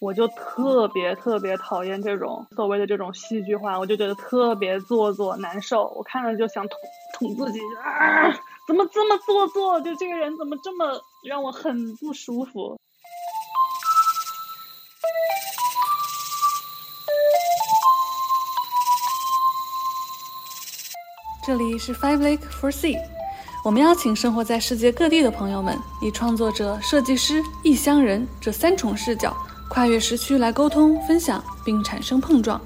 我就特别特别讨厌这种所谓的这种戏剧化，我就觉得特别做作难受，我看了就想捅捅自己啊！怎么这么做作？就这个人怎么这么让我很不舒服？这里是 Five Lake for Sea，我们邀请生活在世界各地的朋友们，以创作者、设计师、异乡人这三重视角。跨越时区来沟通、分享，并产生碰撞。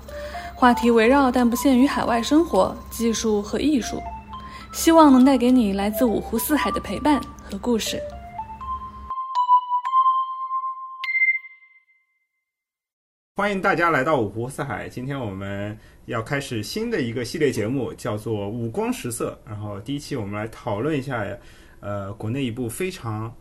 话题围绕但不限于海外生活、技术和艺术，希望能带给你来自五湖四海的陪伴和故事。欢迎大家来到五湖四海。今天我们要开始新的一个系列节目，叫做《五光十色》。然后第一期我们来讨论一下，呃，国内一部非常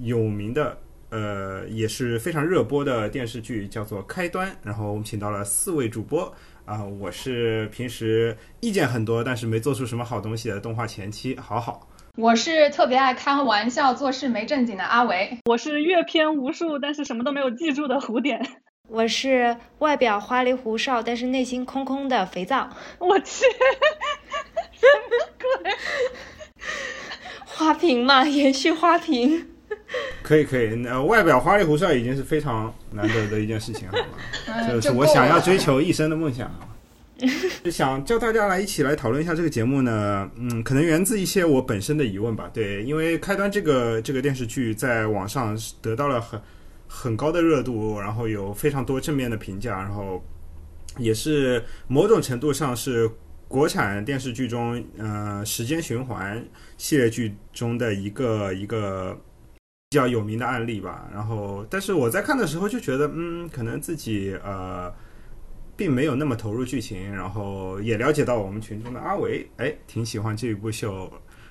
有名的。呃，也是非常热播的电视剧，叫做《开端》。然后我们请到了四位主播啊，我是平时意见很多，但是没做出什么好东西的动画前期，好好。我是特别爱开玩笑、做事没正经的阿维。我是阅片无数，但是什么都没有记住的胡点。我是外表花里胡哨，但是内心空空的肥皂。我去，什么鬼？花瓶嘛，延续花瓶。可以可以，那外表花里胡哨已经是非常难得的一件事情，好吗？就是我想要追求一生的梦想，就想叫大家来一起来讨论一下这个节目呢。嗯，可能源自一些我本身的疑问吧。对，因为开端这个这个电视剧在网上得到了很很高的热度，然后有非常多正面的评价，然后也是某种程度上是国产电视剧中，呃，时间循环系列剧中的一个一个。比较有名的案例吧，然后，但是我在看的时候就觉得，嗯，可能自己呃，并没有那么投入剧情，然后也了解到我们群中的阿维，哎，挺喜欢这一部秀，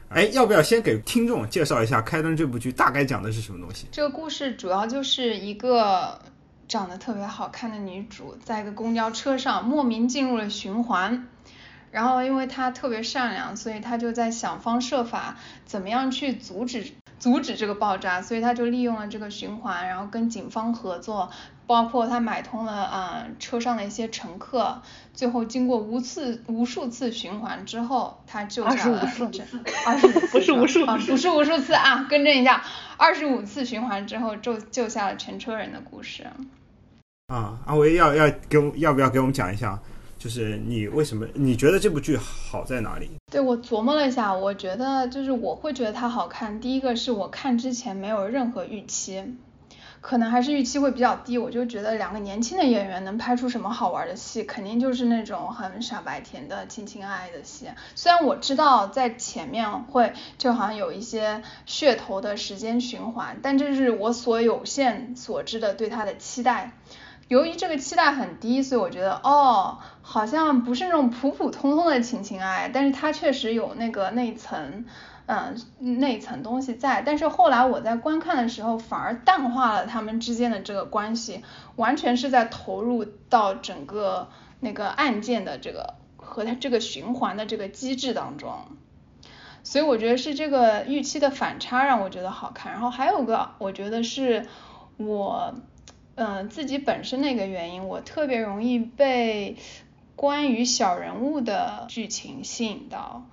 哎，要不要先给听众介绍一下《开端》这部剧大概讲的是什么东西？这个故事主要就是一个长得特别好看的女主，在一个公交车上莫名进入了循环，然后因为她特别善良，所以她就在想方设法怎么样去阻止。阻止这个爆炸，所以他就利用了这个循环，然后跟警方合作，包括他买通了啊车上的一些乘客，最后经过无次无数次循环之后，他救下了 二十五次，不是无数，不是无数次啊，更正一下，二十五次循环之后救救下了全车人的故事。啊，阿维要要给我要不要给我们讲一下？就是你为什么你觉得这部剧好在哪里？对我琢磨了一下，我觉得就是我会觉得它好看。第一个是我看之前没有任何预期，可能还是预期会比较低。我就觉得两个年轻的演员能拍出什么好玩的戏，肯定就是那种很傻白甜的亲亲爱爱的戏。虽然我知道在前面会就好像有一些噱头的时间循环，但这是我所有限所知的对它的期待。由于这个期待很低，所以我觉得哦，好像不是那种普普通通的情情爱，但是它确实有那个那层，嗯，那层东西在。但是后来我在观看的时候，反而淡化了他们之间的这个关系，完全是在投入到整个那个案件的这个和它这个循环的这个机制当中。所以我觉得是这个预期的反差让我觉得好看。然后还有个，我觉得是我。嗯，自己本身的一个原因，我特别容易被关于小人物的剧情吸引到，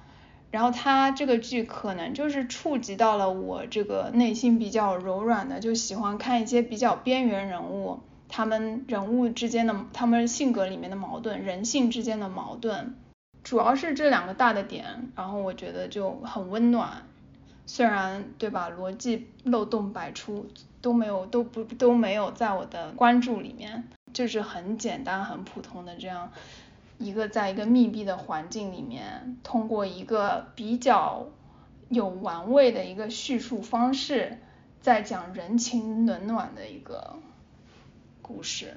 然后他这个剧可能就是触及到了我这个内心比较柔软的，就喜欢看一些比较边缘人物，他们人物之间的，他们性格里面的矛盾，人性之间的矛盾，主要是这两个大的点，然后我觉得就很温暖，虽然对吧，逻辑漏洞百出。都没有都不都没有在我的关注里面，就是很简单很普通的这样一个在一个密闭的环境里面，通过一个比较有玩味的一个叙述方式，在讲人情冷暖的一个故事，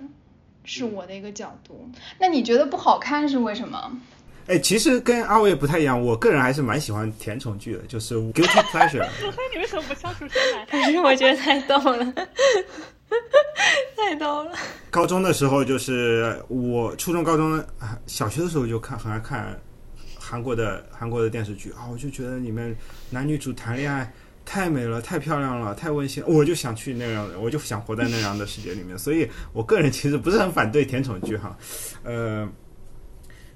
是我的一个角度。那你觉得不好看是为什么？哎，其实跟阿伟不太一样，我个人还是蛮喜欢甜宠剧的，就是 guilty pleasure。子黑，你为什么不笑出声来？可是我觉得太逗了，太逗了。高中的时候，就是我初中、高中、小学的时候就看，很爱看韩国的韩国的电视剧啊，我就觉得里面男女主谈恋爱太美了，太漂亮了，太温馨，我就想去那样的，我就想活在那样的世界里面。所以我个人其实不是很反对甜宠剧哈，呃，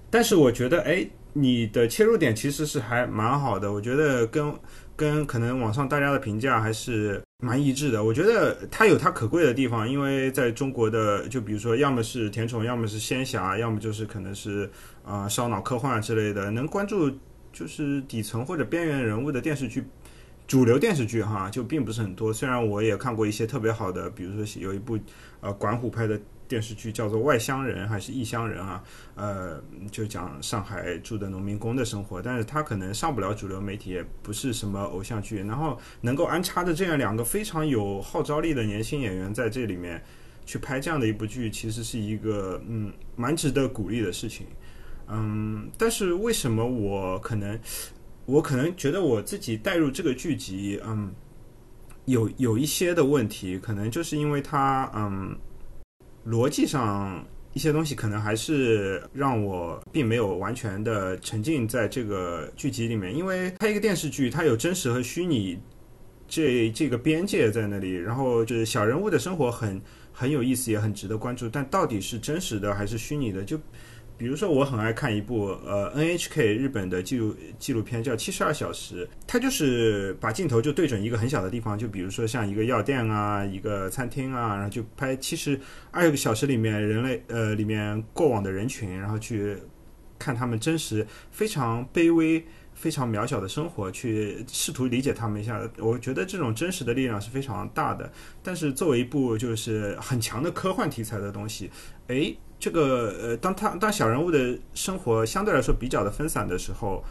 但是我觉得，哎，你的切入点其实是还蛮好的，我觉得跟跟可能网上大家的评价还是蛮一致的。我觉得它有它可贵的地方，因为在中国的，就比如说，要么是甜宠，要么是仙侠，要么就是可能是啊烧脑科幻之类的，能关注就是底层或者边缘人物的电视剧。主流电视剧哈就并不是很多，虽然我也看过一些特别好的，比如说有一部呃管虎拍的电视剧叫做《外乡人》还是《异乡人》啊，呃就讲上海住的农民工的生活，但是他可能上不了主流媒体，也不是什么偶像剧，然后能够安插的这样两个非常有号召力的年轻演员在这里面去拍这样的一部剧，其实是一个嗯蛮值得鼓励的事情，嗯，但是为什么我可能？我可能觉得我自己带入这个剧集，嗯，有有一些的问题，可能就是因为他，嗯，逻辑上一些东西可能还是让我并没有完全的沉浸在这个剧集里面。因为拍一个电视剧，它有真实和虚拟这这个边界在那里，然后就是小人物的生活很很有意思，也很值得关注，但到底是真实的还是虚拟的，就。比如说，我很爱看一部呃 NHK 日本的纪录纪录片，叫《七十二小时》。它就是把镜头就对准一个很小的地方，就比如说像一个药店啊，一个餐厅啊，然后就拍七十二个小时里面人类呃里面过往的人群，然后去看他们真实非常卑微、非常渺小的生活，去试图理解他们一下。我觉得这种真实的力量是非常大的。但是作为一部就是很强的科幻题材的东西，哎。这个呃，当他当小人物的生活相对来说比较的分散的时候，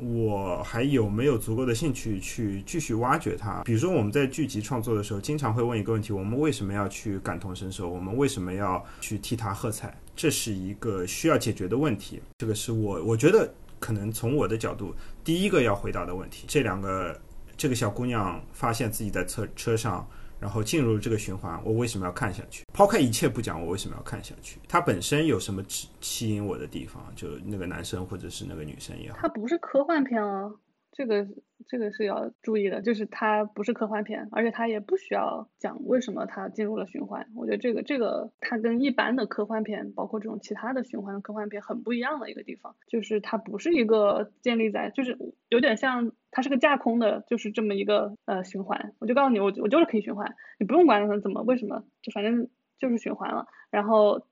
我还有没有足够的兴趣去继续挖掘它？比如说我们在剧集创作的时候，经常会问一个问题：我们为什么要去感同身受？我们为什么要去替他喝彩？这是一个需要解决的问题。这个是我我觉得可能从我的角度第一个要回答的问题。这两个这个小姑娘发现自己在车车上。然后进入这个循环，我为什么要看下去？抛开一切不讲，我为什么要看下去？它本身有什么吸引我的地方？就那个男生或者是那个女生也好，它不是科幻片哦。这个这个是要注意的，就是它不是科幻片，而且它也不需要讲为什么它进入了循环。我觉得这个这个它跟一般的科幻片，包括这种其他的循环科幻片很不一样的一个地方，就是它不是一个建立在，就是有点像它是个架空的，就是这么一个呃循环。我就告诉你，我我就是可以循环，你不用管它怎么为什么，就反正就是循环了。然后。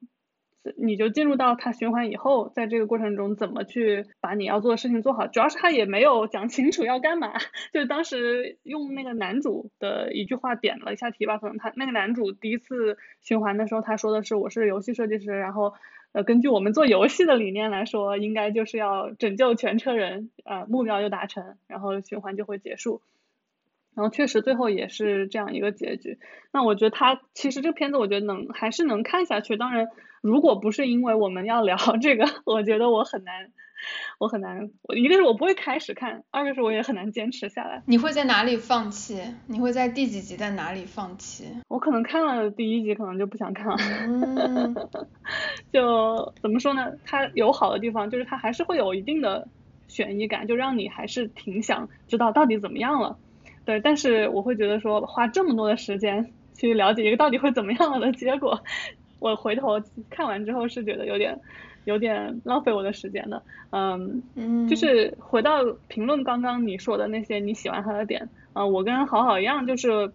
你就进入到它循环以后，在这个过程中怎么去把你要做的事情做好？主要是他也没有讲清楚要干嘛，就是当时用那个男主的一句话点了一下题吧。可能他那个男主第一次循环的时候，他说的是我是游戏设计师，然后呃根据我们做游戏的理念来说，应该就是要拯救全车人，呃目标就达成，然后循环就会结束。然后确实最后也是这样一个结局。那我觉得他其实这个片子我觉得能还是能看下去，当然。如果不是因为我们要聊 这个，我觉得我很难，我很难。一个是我不会开始看，二个是我也很难坚持下来。你会在哪里放弃？你会在第几集在哪里放弃？我可能看了第一集，可能就不想看了。嗯，就怎么说呢？它有好的地方，就是它还是会有一定的悬疑感，就让你还是挺想知道到底怎么样了。对，但是我会觉得说花这么多的时间去了解一个到底会怎么样的结果。我回头看完之后是觉得有点，有点浪费我的时间的，嗯，就是回到评论刚刚你说的那些你喜欢他的点，啊，我跟好好一样，就是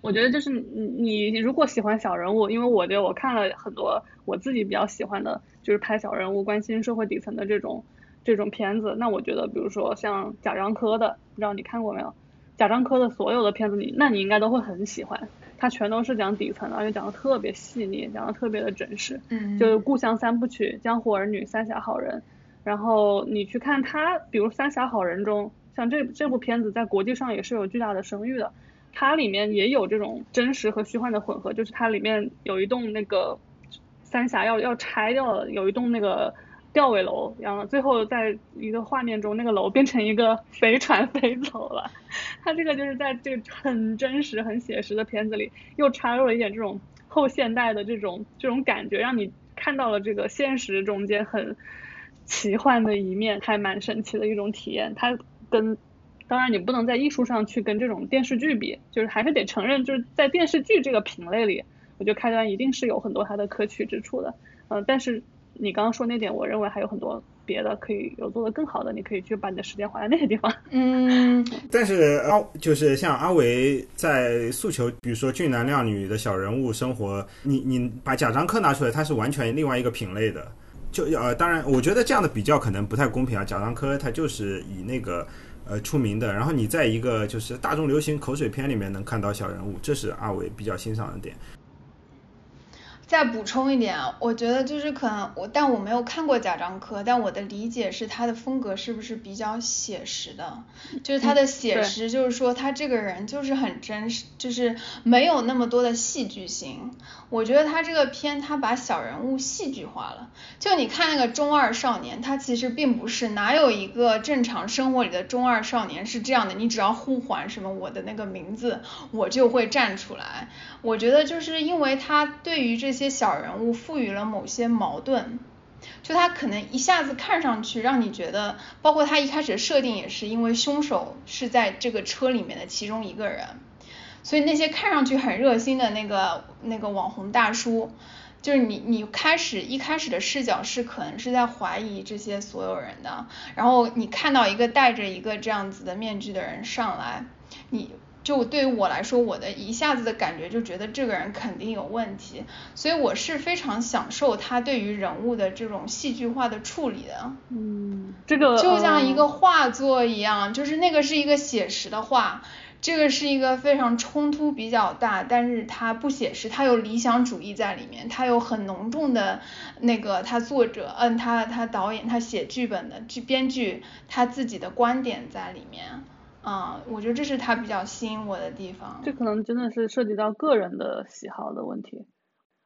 我觉得就是你你如果喜欢小人物，因为我觉得我看了很多我自己比较喜欢的，就是拍小人物、关心社会底层的这种这种片子，那我觉得比如说像贾樟柯的，不知道你看过没有？贾樟柯的所有的片子你那你应该都会很喜欢。他全都是讲底层的，而且讲的特别细腻，讲的特别的真实。嗯，就是故乡三部曲，江湖儿女，三峡好人。然后你去看他，比如三峡好人中，像这这部片子在国际上也是有巨大的声誉的。它里面也有这种真实和虚幻的混合，就是它里面有一栋那个三峡要要拆掉了，有一栋那个。吊尾楼，然后最后在一个画面中，那个楼变成一个飞船飞走了。他这个就是在这个很真实、很写实的片子里，又插入了一点这种后现代的这种这种感觉，让你看到了这个现实中间很奇幻的一面，还蛮神奇的一种体验。它跟当然，你不能在艺术上去跟这种电视剧比，就是还是得承认，就是在电视剧这个品类里，我觉得开端一定是有很多它的可取之处的。嗯，但是你刚刚说那点，我认为还有很多别的可以有做的更好的，你可以去把你的时间花在那些地方。嗯，但是阿就是像阿维在诉求，比如说俊男靓女的小人物生活，你你把贾樟柯拿出来，他是完全另外一个品类的。就呃，当然，我觉得这样的比较可能不太公平啊。贾樟柯他就是以那个。呃，出名的，然后你在一个就是大众流行口水片里面能看到小人物，这是阿伟比较欣赏的点。再补充一点啊，我觉得就是可能我，但我没有看过贾樟柯，但我的理解是他的风格是不是比较写实的？就是他的写实，就是说他这个人就是很真实，就是没有那么多的戏剧性。我觉得他这个片他把小人物戏剧化了。就你看那个中二少年，他其实并不是哪有一个正常生活里的中二少年是这样的，你只要呼唤什么我的那个名字，我就会站出来。我觉得就是因为他对于这些。些小人物赋予了某些矛盾，就他可能一下子看上去让你觉得，包括他一开始的设定也是因为凶手是在这个车里面的其中一个人，所以那些看上去很热心的那个那个网红大叔，就是你你开始一开始的视角是可能是在怀疑这些所有人的，然后你看到一个戴着一个这样子的面具的人上来，你。就对于我来说，我的一下子的感觉就觉得这个人肯定有问题，所以我是非常享受他对于人物的这种戏剧化的处理的。嗯，这个就像一个画作一样，就是那个是一个写实的画，这个是一个非常冲突比较大，但是他不写实，他有理想主义在里面，他有很浓重的那个他作者，嗯，他他导演他写剧本的剧编剧他自己的观点在里面。啊，我觉得这是他比较吸引我的地方。这可能真的是涉及到个人的喜好的问题。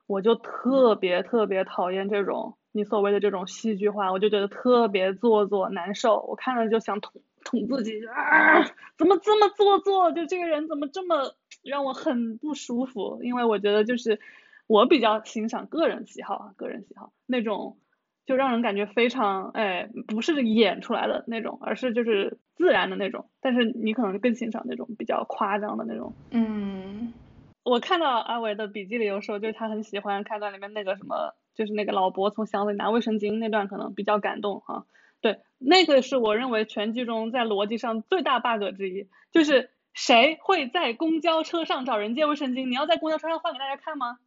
我就特别特别讨厌这种你所谓的这种戏剧化，我就觉得特别做作难受。我看了就想捅捅自己，啊，怎么这么做作？就这个人怎么这么让我很不舒服？因为我觉得就是我比较欣赏个人喜好啊，个人喜好那种。就让人感觉非常哎，不是演出来的那种，而是就是自然的那种。但是你可能更欣赏那种比较夸张的那种。嗯，我看到阿伟的笔记里有说，就是他很喜欢开端里面那个什么，就是那个老伯从箱子里拿卫生巾那段，可能比较感动哈。对，那个是我认为全剧中在逻辑上最大 bug 之一，就是谁会在公交车上找人借卫生巾？你要在公交车上换给大家看吗？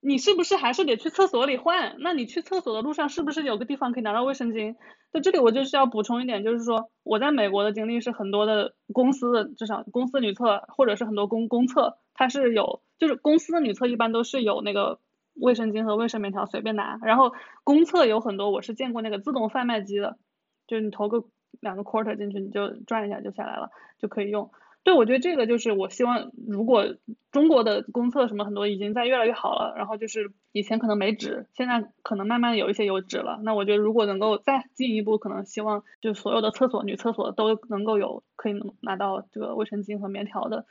你是不是还是得去厕所里换？那你去厕所的路上是不是有个地方可以拿到卫生巾？在这里我就是要补充一点，就是说我在美国的经历是很多的公司的至少公司女厕或者是很多公公厕，它是有就是公司的女厕一般都是有那个卫生巾和卫生棉条随便拿，然后公厕有很多我是见过那个自动贩卖机的，就是你投个两个 quarter 进去你就转一下就下来了就可以用。对，我觉得这个就是我希望，如果中国的公厕什么很多已经在越来越好了，然后就是以前可能没纸，现在可能慢慢有一些有纸了。那我觉得如果能够再进一步，可能希望就所有的厕所女厕所都能够有可以能拿到这个卫生巾和棉条的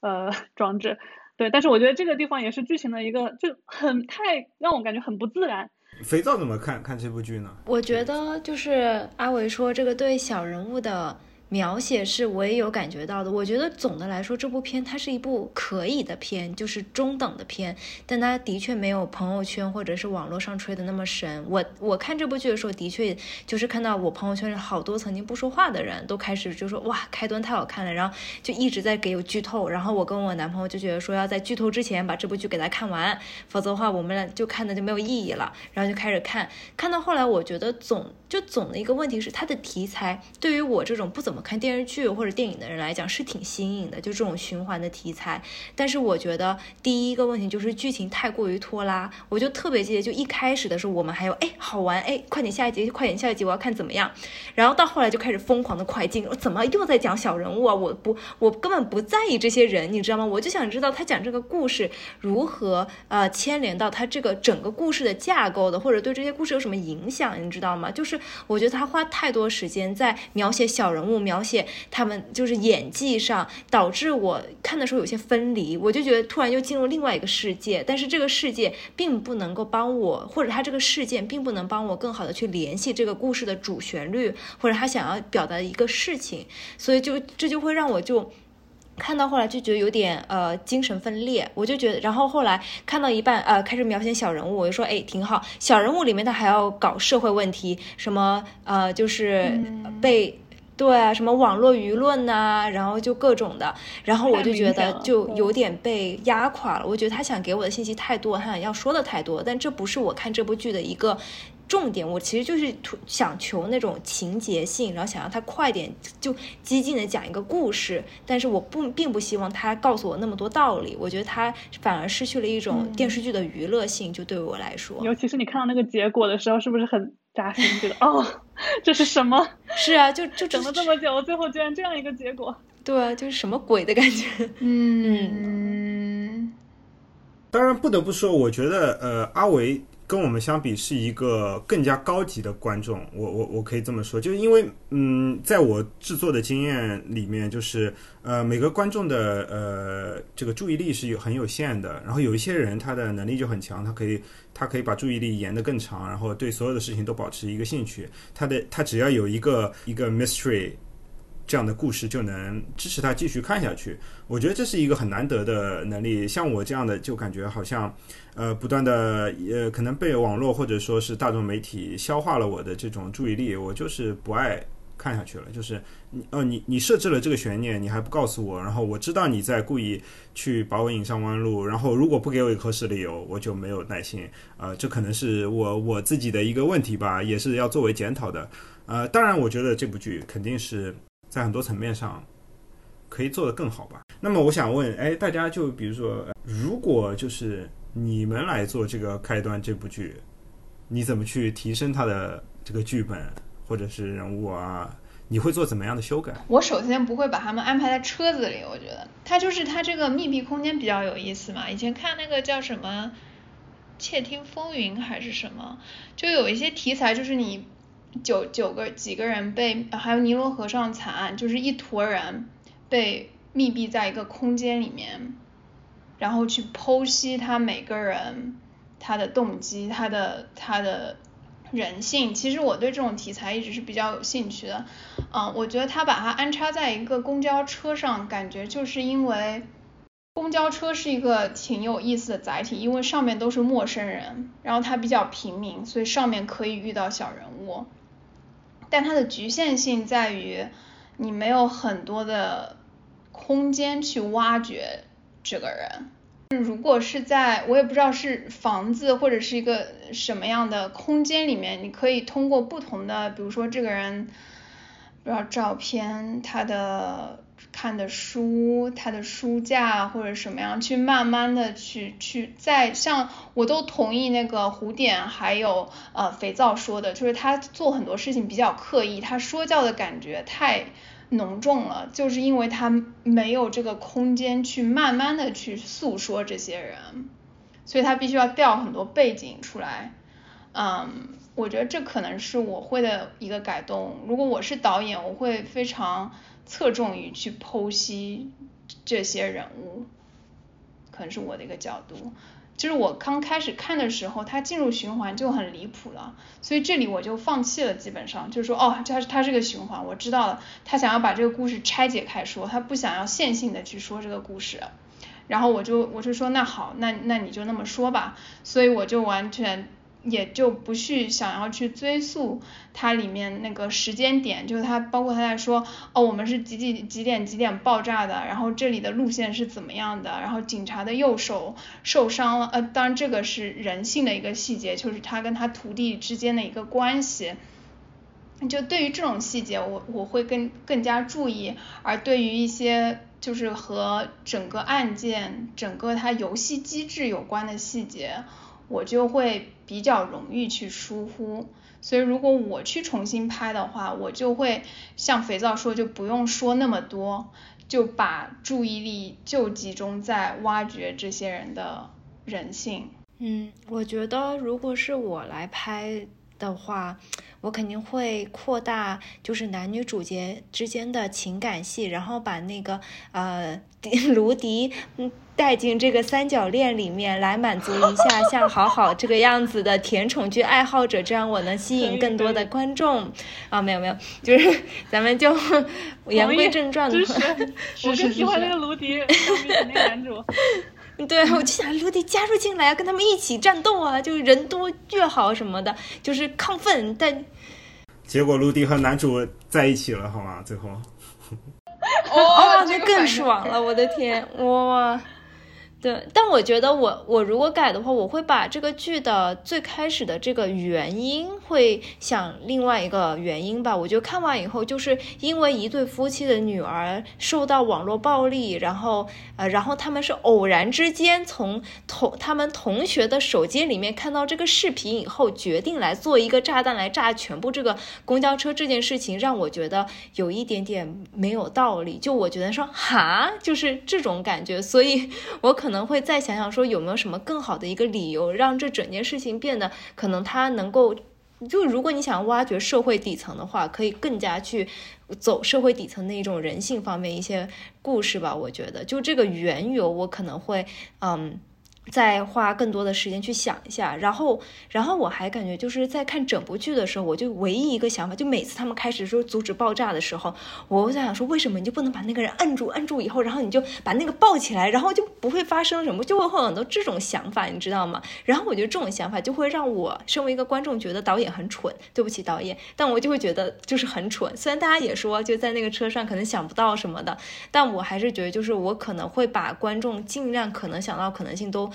呃装置。对，但是我觉得这个地方也是剧情的一个就很太让我感觉很不自然。肥皂怎么看看这部剧呢？我觉得就是阿伟说这个对小人物的。描写是我也有感觉到的，我觉得总的来说这部片它是一部可以的片，就是中等的片，但它的确没有朋友圈或者是网络上吹的那么神。我我看这部剧的时候，的确就是看到我朋友圈里好多曾经不说话的人都开始就说哇开端太好看了，然后就一直在给我剧透，然后我跟我男朋友就觉得说要在剧透之前把这部剧给他看完，否则的话我们俩就看的就没有意义了，然后就开始看，看到后来我觉得总就总的一个问题是它的题材对于我这种不怎么。看电视剧或者电影的人来讲是挺新颖的，就这种循环的题材。但是我觉得第一个问题就是剧情太过于拖拉。我就特别记得，就一开始的时候我们还有哎好玩哎，快点下一集，快点下一集，我要看怎么样。然后到后来就开始疯狂的快进，我怎么又在讲小人物啊？我不，我根本不在意这些人，你知道吗？我就想知道他讲这个故事如何呃牵连到他这个整个故事的架构的，或者对这些故事有什么影响，你知道吗？就是我觉得他花太多时间在描写小人物描。写他们就是演技上，导致我看的时候有些分离，我就觉得突然又进入另外一个世界，但是这个世界并不能够帮我，或者他这个事件并不能帮我更好的去联系这个故事的主旋律，或者他想要表达的一个事情，所以就这就会让我就。看到后来就觉得有点呃精神分裂，我就觉得，然后后来看到一半呃开始描写小人物，我就说哎挺好，小人物里面他还要搞社会问题，什么呃就是被对啊什么网络舆论呐，然后就各种的，然后我就觉得就有点被压垮了，我觉得他想给我的信息太多，他想要说的太多，但这不是我看这部剧的一个。重点我其实就是想求那种情节性，然后想让他快点就激进的讲一个故事，但是我不并不希望他告诉我那么多道理，我觉得他反而失去了一种电视剧的娱乐性，就对我来说。尤其是你看到那个结果的时候，是不是很扎心？觉得哦，这是什么？是啊，就就整了这么久，最后居然这样一个结果。对啊，就是什么鬼的感觉？嗯。当然不得不说，我觉得呃，阿维。跟我们相比是一个更加高级的观众，我我我可以这么说，就是因为嗯，在我制作的经验里面，就是呃每个观众的呃这个注意力是有很有限的，然后有一些人他的能力就很强，他可以他可以把注意力延得更长，然后对所有的事情都保持一个兴趣，他的他只要有一个一个 mystery。这样的故事就能支持他继续看下去，我觉得这是一个很难得的能力。像我这样的，就感觉好像，呃，不断的，呃，可能被网络或者说是大众媒体消化了我的这种注意力，我就是不爱看下去了。就是你，哦，你你设置了这个悬念，你还不告诉我，然后我知道你在故意去把我引上弯路，然后如果不给我一个合适理由，我就没有耐心。呃，这可能是我我自己的一个问题吧，也是要作为检讨的。呃，当然，我觉得这部剧肯定是。在很多层面上，可以做得更好吧？那么我想问，哎，大家就比如说，如果就是你们来做这个开端这部剧，你怎么去提升它的这个剧本或者是人物啊？你会做怎么样的修改？我首先不会把他们安排在车子里，我觉得它就是它这个密闭空间比较有意思嘛。以前看那个叫什么《窃听风云》还是什么，就有一些题材就是你。九九个几个人被，还有尼罗河上惨案，就是一坨人被密闭在一个空间里面，然后去剖析他每个人他的动机，他的他的人性。其实我对这种题材一直是比较有兴趣的。嗯，我觉得他把它安插在一个公交车上，感觉就是因为公交车是一个挺有意思的载体，因为上面都是陌生人，然后它比较平民，所以上面可以遇到小人物。但它的局限性在于，你没有很多的空间去挖掘这个人。如果是在我也不知道是房子或者是一个什么样的空间里面，你可以通过不同的，比如说这个人，不知道照片，他的。看的书，他的书架或者什么样，去慢慢的去去再像我都同意那个胡点还有呃肥皂说的，就是他做很多事情比较刻意，他说教的感觉太浓重了，就是因为他没有这个空间去慢慢的去诉说这些人，所以他必须要调很多背景出来，嗯，我觉得这可能是我会的一个改动，如果我是导演，我会非常。侧重于去剖析这些人物，可能是我的一个角度。就是我刚开始看的时候，他进入循环就很离谱了，所以这里我就放弃了，基本上就是说，哦，他他是个循环，我知道了，他想要把这个故事拆解开说，他不想要线性的去说这个故事，然后我就我就说那好，那那你就那么说吧，所以我就完全。也就不去想要去追溯它里面那个时间点，就是它包括他在说哦，我们是几几几点几点爆炸的，然后这里的路线是怎么样的，然后警察的右手受伤了，呃，当然这个是人性的一个细节，就是他跟他徒弟之间的一个关系。就对于这种细节，我我会更更加注意，而对于一些就是和整个案件、整个它游戏机制有关的细节。我就会比较容易去疏忽，所以如果我去重新拍的话，我就会像肥皂说，就不用说那么多，就把注意力就集中在挖掘这些人的人性。嗯，我觉得如果是我来拍的话。我肯定会扩大就是男女主角之间的情感戏，然后把那个呃 卢迪嗯带进这个三角恋里面，来满足一下像好好这个样子的甜宠剧爱好者，这样我能吸引更多的观众啊！没有没有，就是咱们就 言归正传，就 是我更喜欢那个卢迪，那个男主。对，我就想卢迪加入进来，跟他们一起战斗啊，就人多越好什么的，就是亢奋。但结果卢迪和男主在一起了，好吗？最后，哦，那更爽了！我的天，哇！对，但我觉得我我如果改的话，我会把这个剧的最开始的这个原因会想另外一个原因吧。我觉得看完以后，就是因为一对夫妻的女儿受到网络暴力，然后呃，然后他们是偶然之间从同他们同学的手机里面看到这个视频以后，决定来做一个炸弹来炸全部这个公交车这件事情，让我觉得有一点点没有道理。就我觉得说哈，就是这种感觉，所以我可。能会再想想说有没有什么更好的一个理由，让这整件事情变得可能它能够，就如果你想挖掘社会底层的话，可以更加去走社会底层的一种人性方面一些故事吧。我觉得就这个缘由，我可能会嗯。再花更多的时间去想一下，然后，然后我还感觉就是在看整部剧的时候，我就唯一一个想法，就每次他们开始说阻止爆炸的时候，我在想说，为什么你就不能把那个人摁住，摁住以后，然后你就把那个抱起来，然后就不会发生什么，就会有很多这种想法，你知道吗？然后我觉得这种想法就会让我身为一个观众觉得导演很蠢，对不起导演，但我就会觉得就是很蠢。虽然大家也说就在那个车上可能想不到什么的，但我还是觉得就是我可能会把观众尽量可能想到可能性都。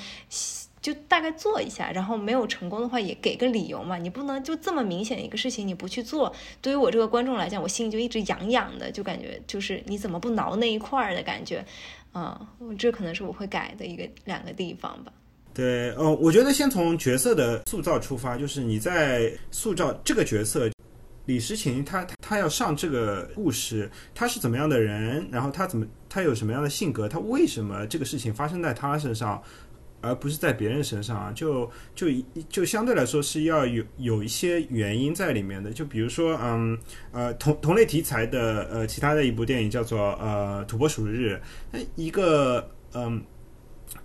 就大概做一下，然后没有成功的话也给个理由嘛。你不能就这么明显一个事情你不去做，对于我这个观众来讲，我心里就一直痒痒的，就感觉就是你怎么不挠那一块儿的感觉，嗯，这可能是我会改的一个两个地方吧。对，呃，我觉得先从角色的塑造出发，就是你在塑造这个角色李诗情，他他要上这个故事，他是怎么样的人，然后他怎么他有什么样的性格，他为什么这个事情发生在他身上。而不是在别人身上啊，就就就相对来说是要有有一些原因在里面的。就比如说，嗯呃同同类题材的呃其他的一部电影叫做呃土拨鼠日，一个嗯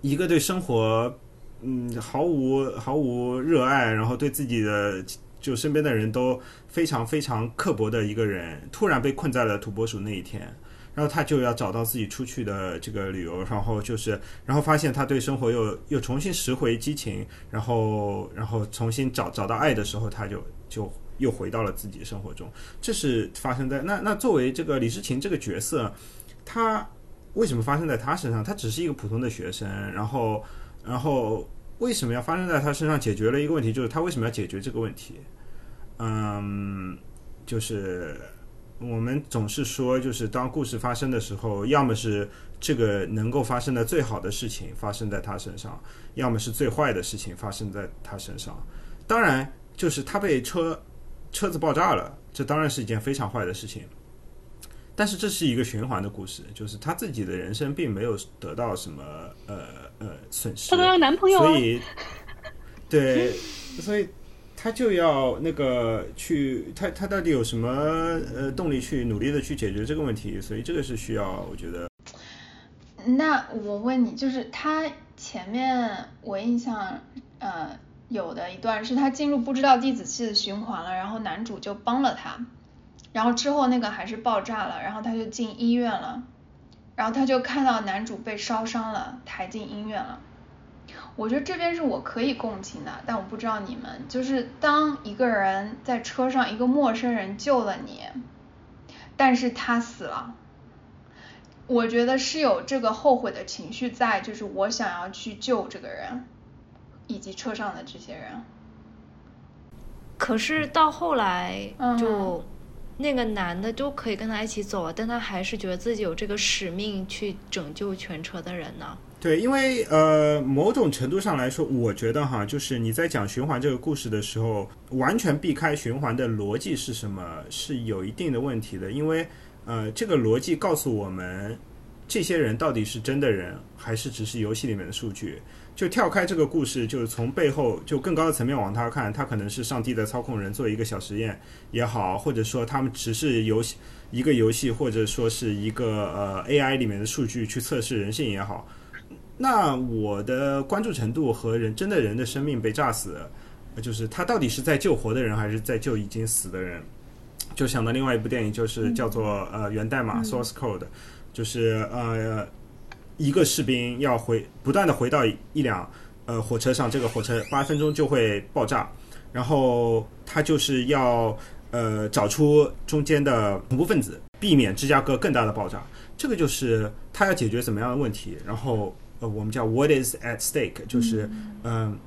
一个对生活嗯毫无毫无热爱，然后对自己的就身边的人都非常非常刻薄的一个人，突然被困在了土拨鼠那一天。然后他就要找到自己出去的这个理由，然后就是，然后发现他对生活又又重新拾回激情，然后然后重新找找到爱的时候，他就就又回到了自己生活中。这是发生在那那作为这个李诗情这个角色，他为什么发生在他身上？他只是一个普通的学生，然后然后为什么要发生在他身上？解决了一个问题，就是他为什么要解决这个问题？嗯，就是。我们总是说，就是当故事发生的时候，要么是这个能够发生的最好的事情发生在他身上，要么是最坏的事情发生在他身上。当然，就是他被车车子爆炸了，这当然是一件非常坏的事情。但是这是一个循环的故事，就是他自己的人生并没有得到什么呃呃损失。他都有男朋友所以对，所以。他就要那个去，他他到底有什么呃动力去努力的去解决这个问题？所以这个是需要，我觉得。那我问你，就是他前面我印象呃有的一段是他进入不知道第几次的循环了，然后男主就帮了他，然后之后那个还是爆炸了，然后他就进医院了，然后他就看到男主被烧伤了，抬进医院了。我觉得这边是我可以共情的，但我不知道你们，就是当一个人在车上，一个陌生人救了你，但是他死了，我觉得是有这个后悔的情绪在，就是我想要去救这个人，以及车上的这些人。可是到后来，就那个男的就可以跟他一起走了，但他还是觉得自己有这个使命去拯救全车的人呢。对，因为呃，某种程度上来说，我觉得哈，就是你在讲循环这个故事的时候，完全避开循环的逻辑是什么，是有一定的问题的。因为呃，这个逻辑告诉我们，这些人到底是真的人，还是只是游戏里面的数据？就跳开这个故事，就是从背后就更高的层面往他看，他可能是上帝的操控人做一个小实验也好，或者说他们只是游戏一个游戏，或者说是一个呃 AI 里面的数据去测试人性也好。那我的关注程度和人真的人的生命被炸死，就是他到底是在救活的人，还是在救已经死的人？就想到另外一部电影，就是叫做呃《源代码》（Source Code），就是呃一个士兵要回不断的回到一辆呃火车上，这个火车八分钟就会爆炸，然后他就是要呃找出中间的恐怖分子，避免芝加哥更大的爆炸。这个就是他要解决怎么样的问题，然后。呃，我们叫 What is at stake，就是嗯，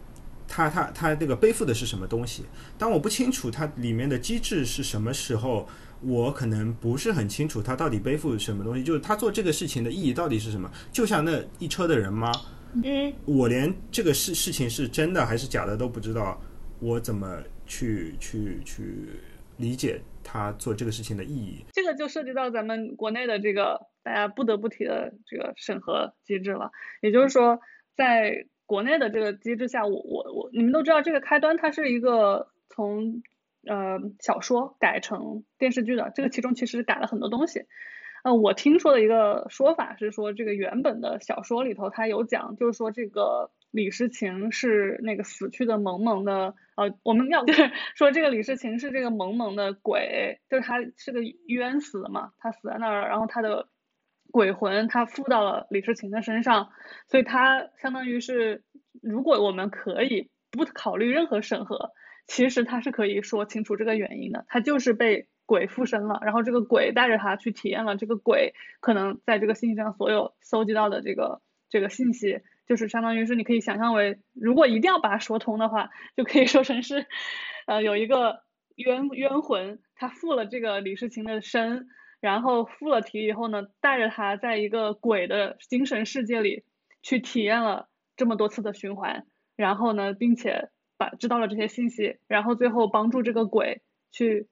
他他他这个背负的是什么东西？当我不清楚它里面的机制是什么时候，我可能不是很清楚他到底背负什么东西，就是他做这个事情的意义到底是什么？就像那一车的人吗？嗯，我连这个事事情是真的还是假的都不知道，我怎么去去去理解他做这个事情的意义？这个就涉及到咱们国内的这个。大家不得不提的这个审核机制了，也就是说，在国内的这个机制下，我我我，你们都知道这个开端它是一个从呃小说改成电视剧的，这个其中其实改了很多东西。呃，我听说的一个说法是说，这个原本的小说里头它有讲，就是说这个李诗情是那个死去的萌萌的，呃，我们要就是 说这个李诗情是这个萌萌的鬼，就是他是个冤死的嘛，他死在那儿，然后他的。鬼魂他附到了李世情的身上，所以他相当于是，如果我们可以不考虑任何审核，其实他是可以说清楚这个原因的。他就是被鬼附身了，然后这个鬼带着他去体验了这个鬼可能在这个信息上所有搜集到的这个这个信息，就是相当于是你可以想象为，如果一定要把它说通的话，就可以说成是，呃，有一个冤冤魂他附了这个李世情的身。然后附了体以后呢，带着他在一个鬼的精神世界里去体验了这么多次的循环，然后呢，并且把知道了这些信息，然后最后帮助这个鬼去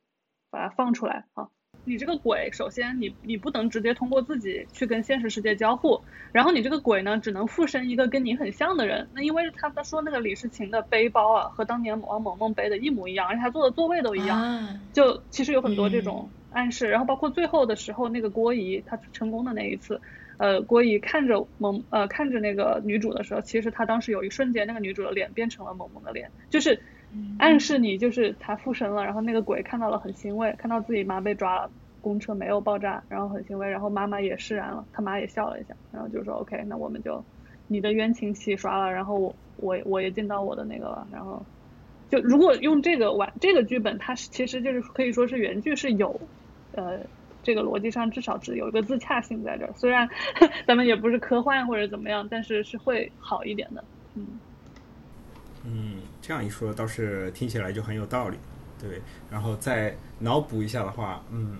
把它放出来啊。你这个鬼，首先你你不能直接通过自己去跟现实世界交互，然后你这个鬼呢，只能附身一个跟你很像的人。那因为他他说那个李世情的背包啊，和当年王萌萌背的一模一样，而且他坐的座位都一样，就其实有很多这种。暗示，然后包括最后的时候，那个郭姨她成功的那一次，呃，郭姨看着萌呃看着那个女主的时候，其实她当时有一瞬间，那个女主的脸变成了萌萌的脸，就是暗示你就是他附身了，然后那个鬼看到了很欣慰，看到自己妈被抓了，公车没有爆炸，然后很欣慰，然后妈妈也释然了，他妈也笑了一下，然后就说 OK，那我们就你的冤情洗刷了，然后我我我也尽到我的那个了，然后就如果用这个完这个剧本，它是其实就是可以说是原剧是有。呃，这个逻辑上至少是有一个自洽性在这儿，虽然 咱们也不是科幻或者怎么样，但是是会好一点的。嗯，嗯，这样一说倒是听起来就很有道理。对，然后再脑补一下的话，嗯，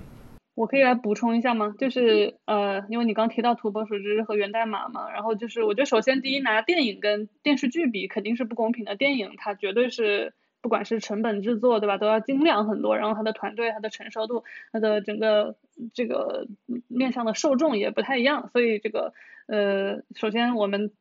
我可以来补充一下吗？就是呃，因为你刚提到土拨鼠之日和源代码嘛，然后就是我觉得首先第一拿电影跟电视剧比肯定是不公平的，电影它绝对是。不管是成本制作，对吧，都要精良很多。然后它的团队、它的承受度、它的整个这个面向的受众也不太一样。所以这个呃，首先我们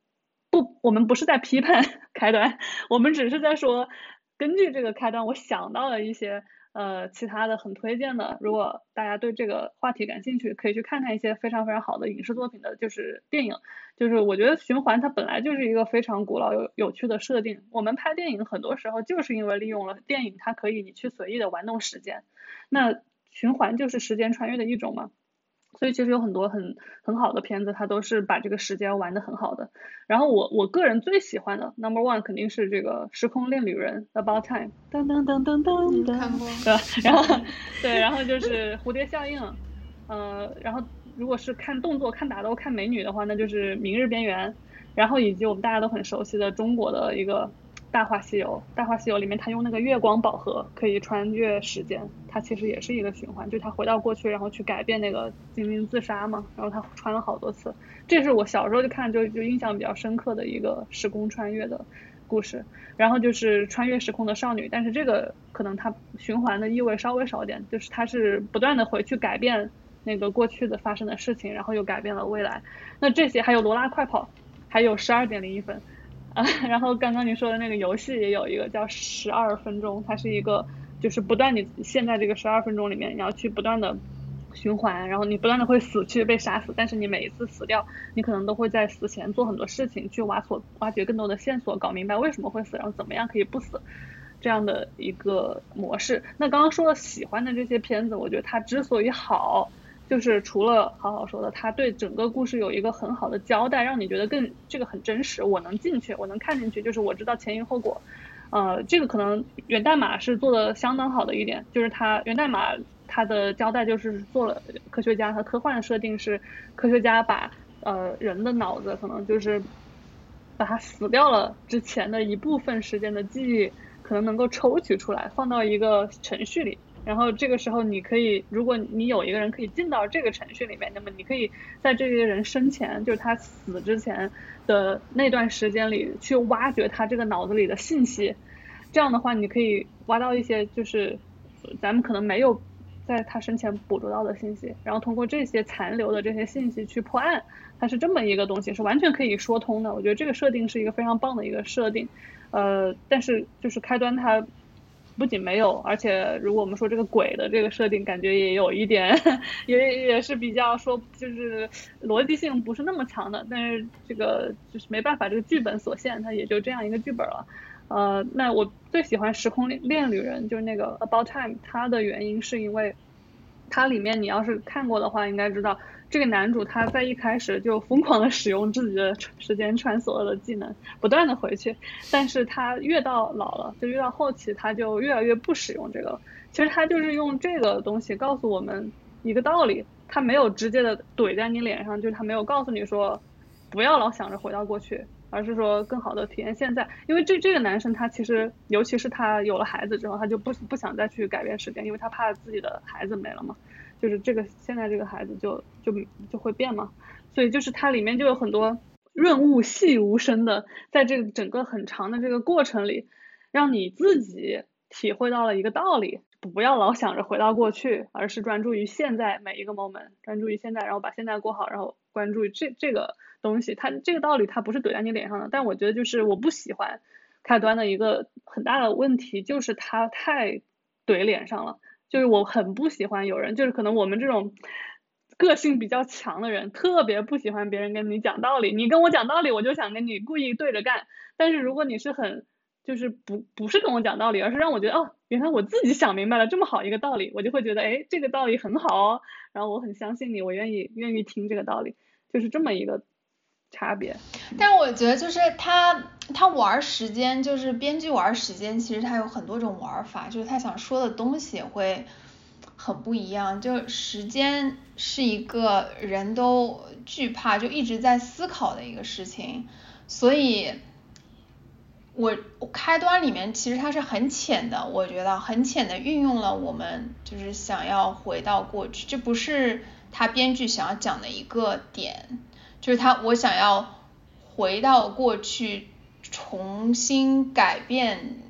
不，我们不是在批判 开端，我们只是在说，根据这个开端，我想到了一些。呃，其他的很推荐的，如果大家对这个话题感兴趣，可以去看看一些非常非常好的影视作品的，就是电影。就是我觉得循环它本来就是一个非常古老有有趣的设定。我们拍电影很多时候就是因为利用了电影，它可以你去随意的玩弄时间。那循环就是时间穿越的一种嘛。所以其实有很多很很好的片子，它都是把这个时间玩的很好的。然后我我个人最喜欢的 Number One 肯定是这个《时空恋旅人》About Time，噔噔噔噔噔噔，对吧？然后对，然后就是蝴蝶效应，呃，然后如果是看动作、看打斗、看美女的话，那就是《明日边缘》，然后以及我们大家都很熟悉的中国的一个。大话西游，大话西游里面他用那个月光宝盒可以穿越时间，它其实也是一个循环，就他回到过去，然后去改变那个精灵自杀嘛，然后他穿了好多次，这是我小时候就看就就印象比较深刻的一个时空穿越的故事。然后就是穿越时空的少女，但是这个可能它循环的意味稍微少点，就是它是不断的回去改变那个过去的发生的事情，然后又改变了未来。那这些还有罗拉快跑，还有十二点零一分。啊，然后刚刚你说的那个游戏也有一个叫十二分钟，它是一个就是不断你现在这个十二分钟里面，你要去不断的循环，然后你不断的会死去被杀死，但是你每一次死掉，你可能都会在死前做很多事情去挖索挖掘更多的线索，搞明白为什么会死，然后怎么样可以不死。这样的一个模式。那刚刚说的喜欢的这些片子，我觉得它之所以好，就是除了好好说的，它对整个故事有一个很好的交代，让你觉得更这个很真实，我能进去，我能看进去，就是我知道前因后果。呃，这个可能源代码是做的相当好的一点，就是它源代码它的交代就是做了科学家和科幻的设定是科学家把呃人的脑子可能就是把它死掉了之前的一部分时间的记忆。可能能够抽取出来，放到一个程序里，然后这个时候你可以，如果你有一个人可以进到这个程序里面，那么你可以在这个人生前，就是他死之前的那段时间里，去挖掘他这个脑子里的信息。这样的话，你可以挖到一些就是咱们可能没有在他生前捕捉到的信息，然后通过这些残留的这些信息去破案。它是这么一个东西，是完全可以说通的。我觉得这个设定是一个非常棒的一个设定。呃，但是就是开端它不仅没有，而且如果我们说这个鬼的这个设定，感觉也有一点，也也是比较说就是逻辑性不是那么强的。但是这个就是没办法，这个剧本所限，它也就这样一个剧本了。呃，那我最喜欢《时空恋恋旅人》就是那个 About Time，它的原因是因为它里面你要是看过的话，应该知道。这个男主他在一开始就疯狂的使用自己的时间穿梭的技能，不断的回去，但是他越到老了，就越到后期，他就越来越不使用这个了。其实他就是用这个东西告诉我们一个道理，他没有直接的怼在你脸上，就是他没有告诉你说不要老想着回到过去，而是说更好的体验现在。因为这这个男生他其实，尤其是他有了孩子之后，他就不不想再去改变时间，因为他怕自己的孩子没了嘛。就是这个现在这个孩子就就就会变嘛，所以就是它里面就有很多润物细无声的，在这个整个很长的这个过程里，让你自己体会到了一个道理：不要老想着回到过去，而是专注于现在每一个 moment，专注于现在，然后把现在过好，然后关注于这这个东西。它这个道理它不是怼在你脸上的，但我觉得就是我不喜欢开端的一个很大的问题就是它太怼脸上了。就是我很不喜欢有人，就是可能我们这种个性比较强的人，特别不喜欢别人跟你讲道理。你跟我讲道理，我就想跟你故意对着干。但是如果你是很，就是不不是跟我讲道理，而是让我觉得哦，原来我自己想明白了这么好一个道理，我就会觉得哎，这个道理很好哦，然后我很相信你，我愿意愿意听这个道理，就是这么一个。差别，但我觉得就是他他玩时间，就是编剧玩时间，其实他有很多种玩法，就是他想说的东西会很不一样。就时间是一个人都惧怕，就一直在思考的一个事情，所以，我开端里面其实它是很浅的，我觉得很浅的运用了我们就是想要回到过去，这不是他编剧想要讲的一个点。就是他，我想要回到过去，重新改变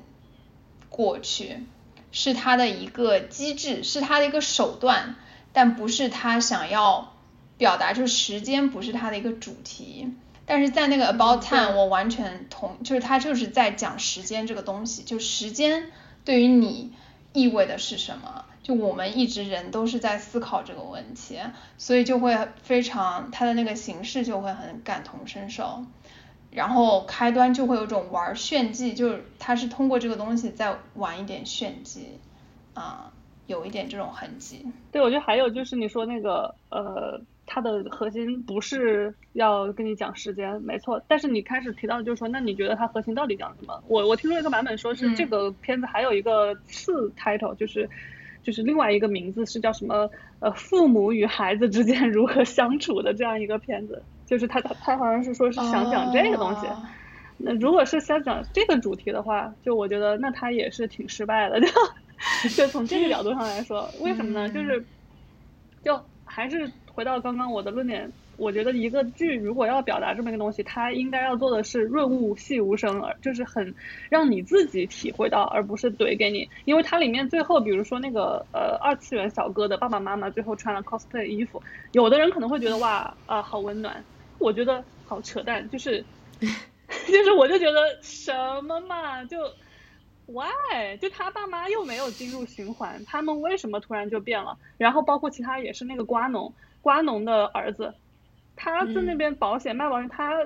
过去，是他的一个机制，是他的一个手段，但不是他想要表达，就是时间不是他的一个主题。但是在那个 About Time，我完全同，就是他就是在讲时间这个东西，就时间对于你意味的是什么。就我们一直人都是在思考这个问题，所以就会非常他的那个形式就会很感同身受，然后开端就会有种玩炫技，就是他是通过这个东西在玩一点炫技，啊，有一点这种痕迹。对，我觉得还有就是你说那个呃，它的核心不是要跟你讲时间，没错，但是你开始提到就是说，那你觉得它核心到底讲什么？我我听说一个版本说是这个片子还有一个次 title 就是。就是另外一个名字是叫什么？呃，父母与孩子之间如何相处的这样一个片子，就是他他他好像是说是想讲这个东西。那如果是想讲这个主题的话，就我觉得那他也是挺失败的，就 就从这个角度上来说，为什么呢？就是就还是回到刚刚我的论点。我觉得一个剧如果要表达这么一个东西，它应该要做的是润物细无声，而就是很让你自己体会到，而不是怼给你。因为它里面最后，比如说那个呃二次元小哥的爸爸妈妈最后穿了 cosplay 衣服，有的人可能会觉得哇啊好温暖，我觉得好扯淡，就是 就是我就觉得什么嘛，就 why 就他爸妈又没有进入循环，他们为什么突然就变了？然后包括其他也是那个瓜农，瓜农的儿子，他在那边保险卖保险，他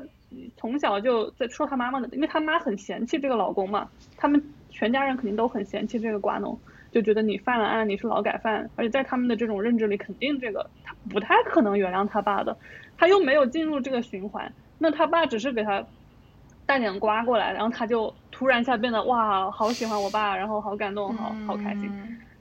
从小就在说他妈妈的，因为他妈很嫌弃这个老公嘛，他们全家人肯定都很嫌弃这个瓜农，就觉得你犯了案，你是劳改犯，而且在他们的这种认知里，肯定这个他不太可能原谅他爸的，他又没有进入这个循环，那他爸只是给他。带点瓜过来，然后他就突然一下变得哇，好喜欢我爸，然后好感动，好好开心，这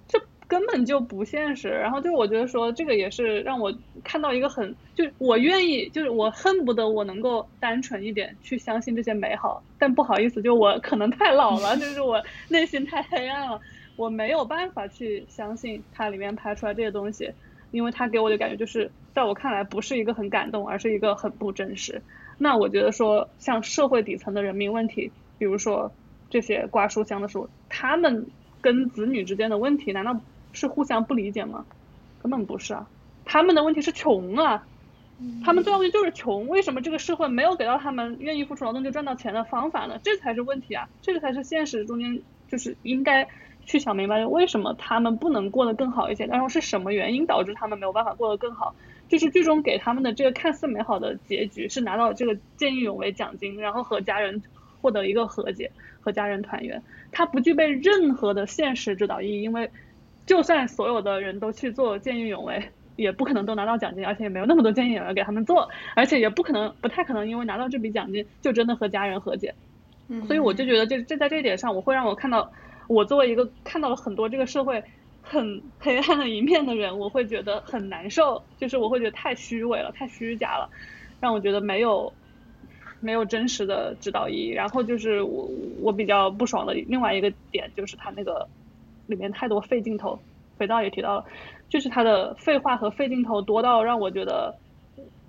根本就不现实。然后就我觉得说这个也是让我看到一个很，就我愿意，就是我恨不得我能够单纯一点去相信这些美好，但不好意思，就我可能太老了，就是我内心太黑暗了，我没有办法去相信它里面拍出来这些东西，因为它给我的感觉就是在我看来不是一个很感动，而是一个很不真实。那我觉得说，像社会底层的人民问题，比如说这些挂书香的书，他们跟子女之间的问题，难道是互相不理解吗？根本不是啊，他们的问题是穷啊，他们最大问题就是穷。为什么这个社会没有给到他们愿意付出劳动就赚到钱的方法呢？这才是问题啊，这个才是现实中间就是应该去想明白，为什么他们不能过得更好一些？然后是什么原因导致他们没有办法过得更好？就是剧中给他们的这个看似美好的结局是拿到这个见义勇为奖金，然后和家人获得一个和解，和家人团圆。它不具备任何的现实指导意义，因为就算所有的人都去做见义勇为，也不可能都拿到奖金，而且也没有那么多见义勇为给他们做，而且也不可能不太可能因为拿到这笔奖金就真的和家人和解。嗯所以我就觉得这这在这一点上，我会让我看到我作为一个看到了很多这个社会。很黑暗的一面的人，我会觉得很难受，就是我会觉得太虚伪了，太虚假了，让我觉得没有没有真实的指导意义。然后就是我我比较不爽的另外一个点，就是他那个里面太多废镜头，肥皂也提到了，就是他的废话和废镜头多到让我觉得，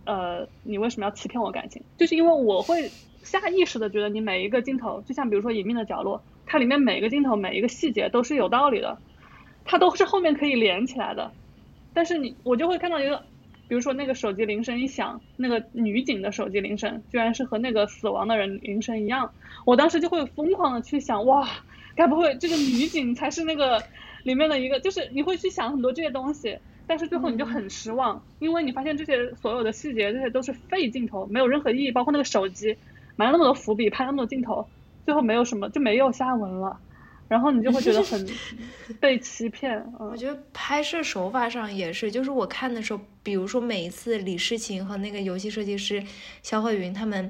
呃，你为什么要欺骗我感情？就是因为我会下意识的觉得你每一个镜头，就像比如说隐秘的角落，它里面每一个镜头每一个细节都是有道理的。它都是后面可以连起来的，但是你我就会看到一个，比如说那个手机铃声一响，那个女警的手机铃声居然是和那个死亡的人铃声一样，我当时就会疯狂的去想，哇，该不会这个女警才是那个里面的一个，就是你会去想很多这些东西，但是最后你就很失望，因为你发现这些所有的细节这些都是废镜头，没有任何意义，包括那个手机埋了那么多伏笔，拍那么多镜头，最后没有什么就没有下文了。然后你就会觉得很 被欺骗。我觉得拍摄手法上也是，就是我看的时候，比如说每一次李诗情和那个游戏设计师肖慧云他们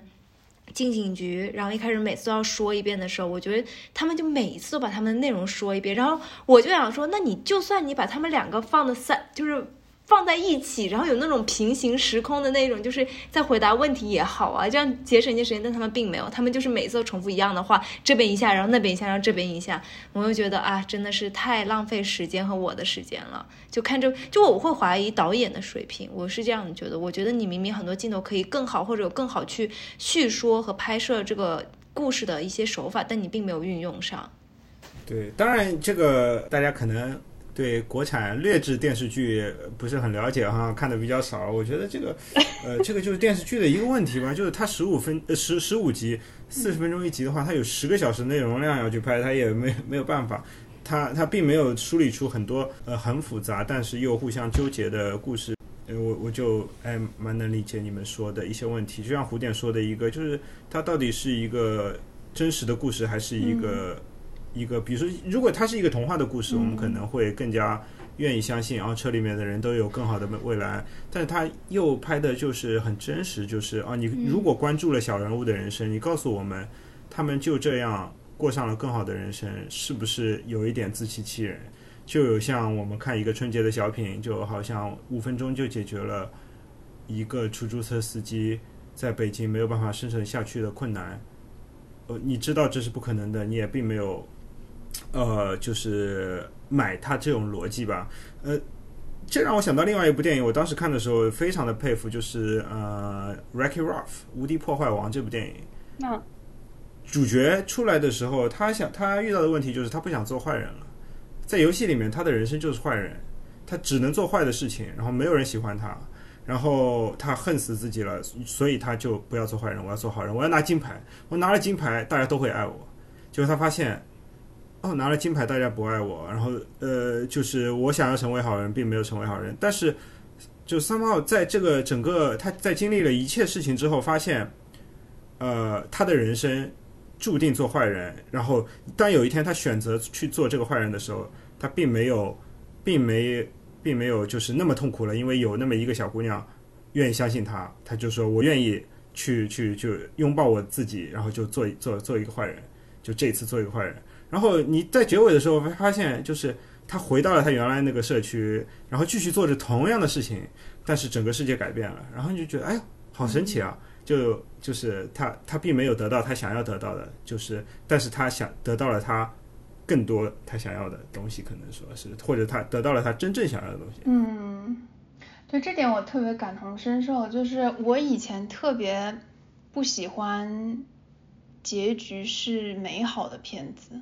进警局，然后一开始每次都要说一遍的时候，我觉得他们就每一次都把他们的内容说一遍。然后我就想说，那你就算你把他们两个放的三，就是。放在一起，然后有那种平行时空的那种，就是在回答问题也好啊，这样节省一些时间。但他们并没有，他们就是每次都重复一样的话，这边一下，然后那边一下，然后这边一下，我就觉得啊，真的是太浪费时间和我的时间了。就看着，就我会怀疑导演的水平，我是这样觉得。我觉得你明明很多镜头可以更好，或者有更好去叙说和拍摄这个故事的一些手法，但你并没有运用上。对，当然这个大家可能。对国产劣质电视剧不是很了解哈，看的比较少。我觉得这个，呃，这个就是电视剧的一个问题吧，就是它十五分呃十十五集，四十分钟一集的话，它有十个小时内容量要去拍，它也没没有办法，它它并没有梳理出很多呃很复杂但是又互相纠结的故事。呃，我我就哎蛮能理解你们说的一些问题，就像胡点说的一个，就是它到底是一个真实的故事还是一个。一个，比如说，如果它是一个童话的故事，我们可能会更加愿意相信，然后车里面的人都有更好的未来。但是它又拍的就是很真实，就是啊，你如果关注了小人物的人生，你告诉我们，他们就这样过上了更好的人生，是不是有一点自欺欺人？就有像我们看一个春节的小品，就好像五分钟就解决了一个出租车司机在北京没有办法生存下去的困难。呃，你知道这是不可能的，你也并没有。呃，就是买它这种逻辑吧。呃，这让我想到另外一部电影，我当时看的时候非常的佩服，就是呃《Wreck-It Ralph》无敌破坏王这部电影。那主角出来的时候，他想他遇到的问题就是他不想做坏人了。在游戏里面，他的人生就是坏人，他只能做坏的事情，然后没有人喜欢他。然后他恨死自己了，所以他就不要做坏人，我要做好人，我要拿金牌。我拿了金牌，大家都会爱我。结果他发现，哦，拿了金牌大家不爱我，然后呃，就是我想要成为好人，并没有成为好人。但是，就三炮在这个整个他在经历了一切事情之后，发现，呃，他的人生注定做坏人。然后，当有一天他选择去做这个坏人的时候，他并没有，并没。并没有就是那么痛苦了，因为有那么一个小姑娘愿意相信他，他就说我愿意去去就拥抱我自己，然后就做做做一个坏人，就这次做一个坏人。然后你在结尾的时候会发现，就是他回到了他原来那个社区，然后继续做着同样的事情，但是整个世界改变了，然后你就觉得哎呀好神奇啊！就就是他他并没有得到他想要得到的，就是但是他想得到了他。更多他想要的东西，可能说是，或者他得到了他真正想要的东西。嗯，对这点我特别感同身受。就是我以前特别不喜欢结局是美好的片子，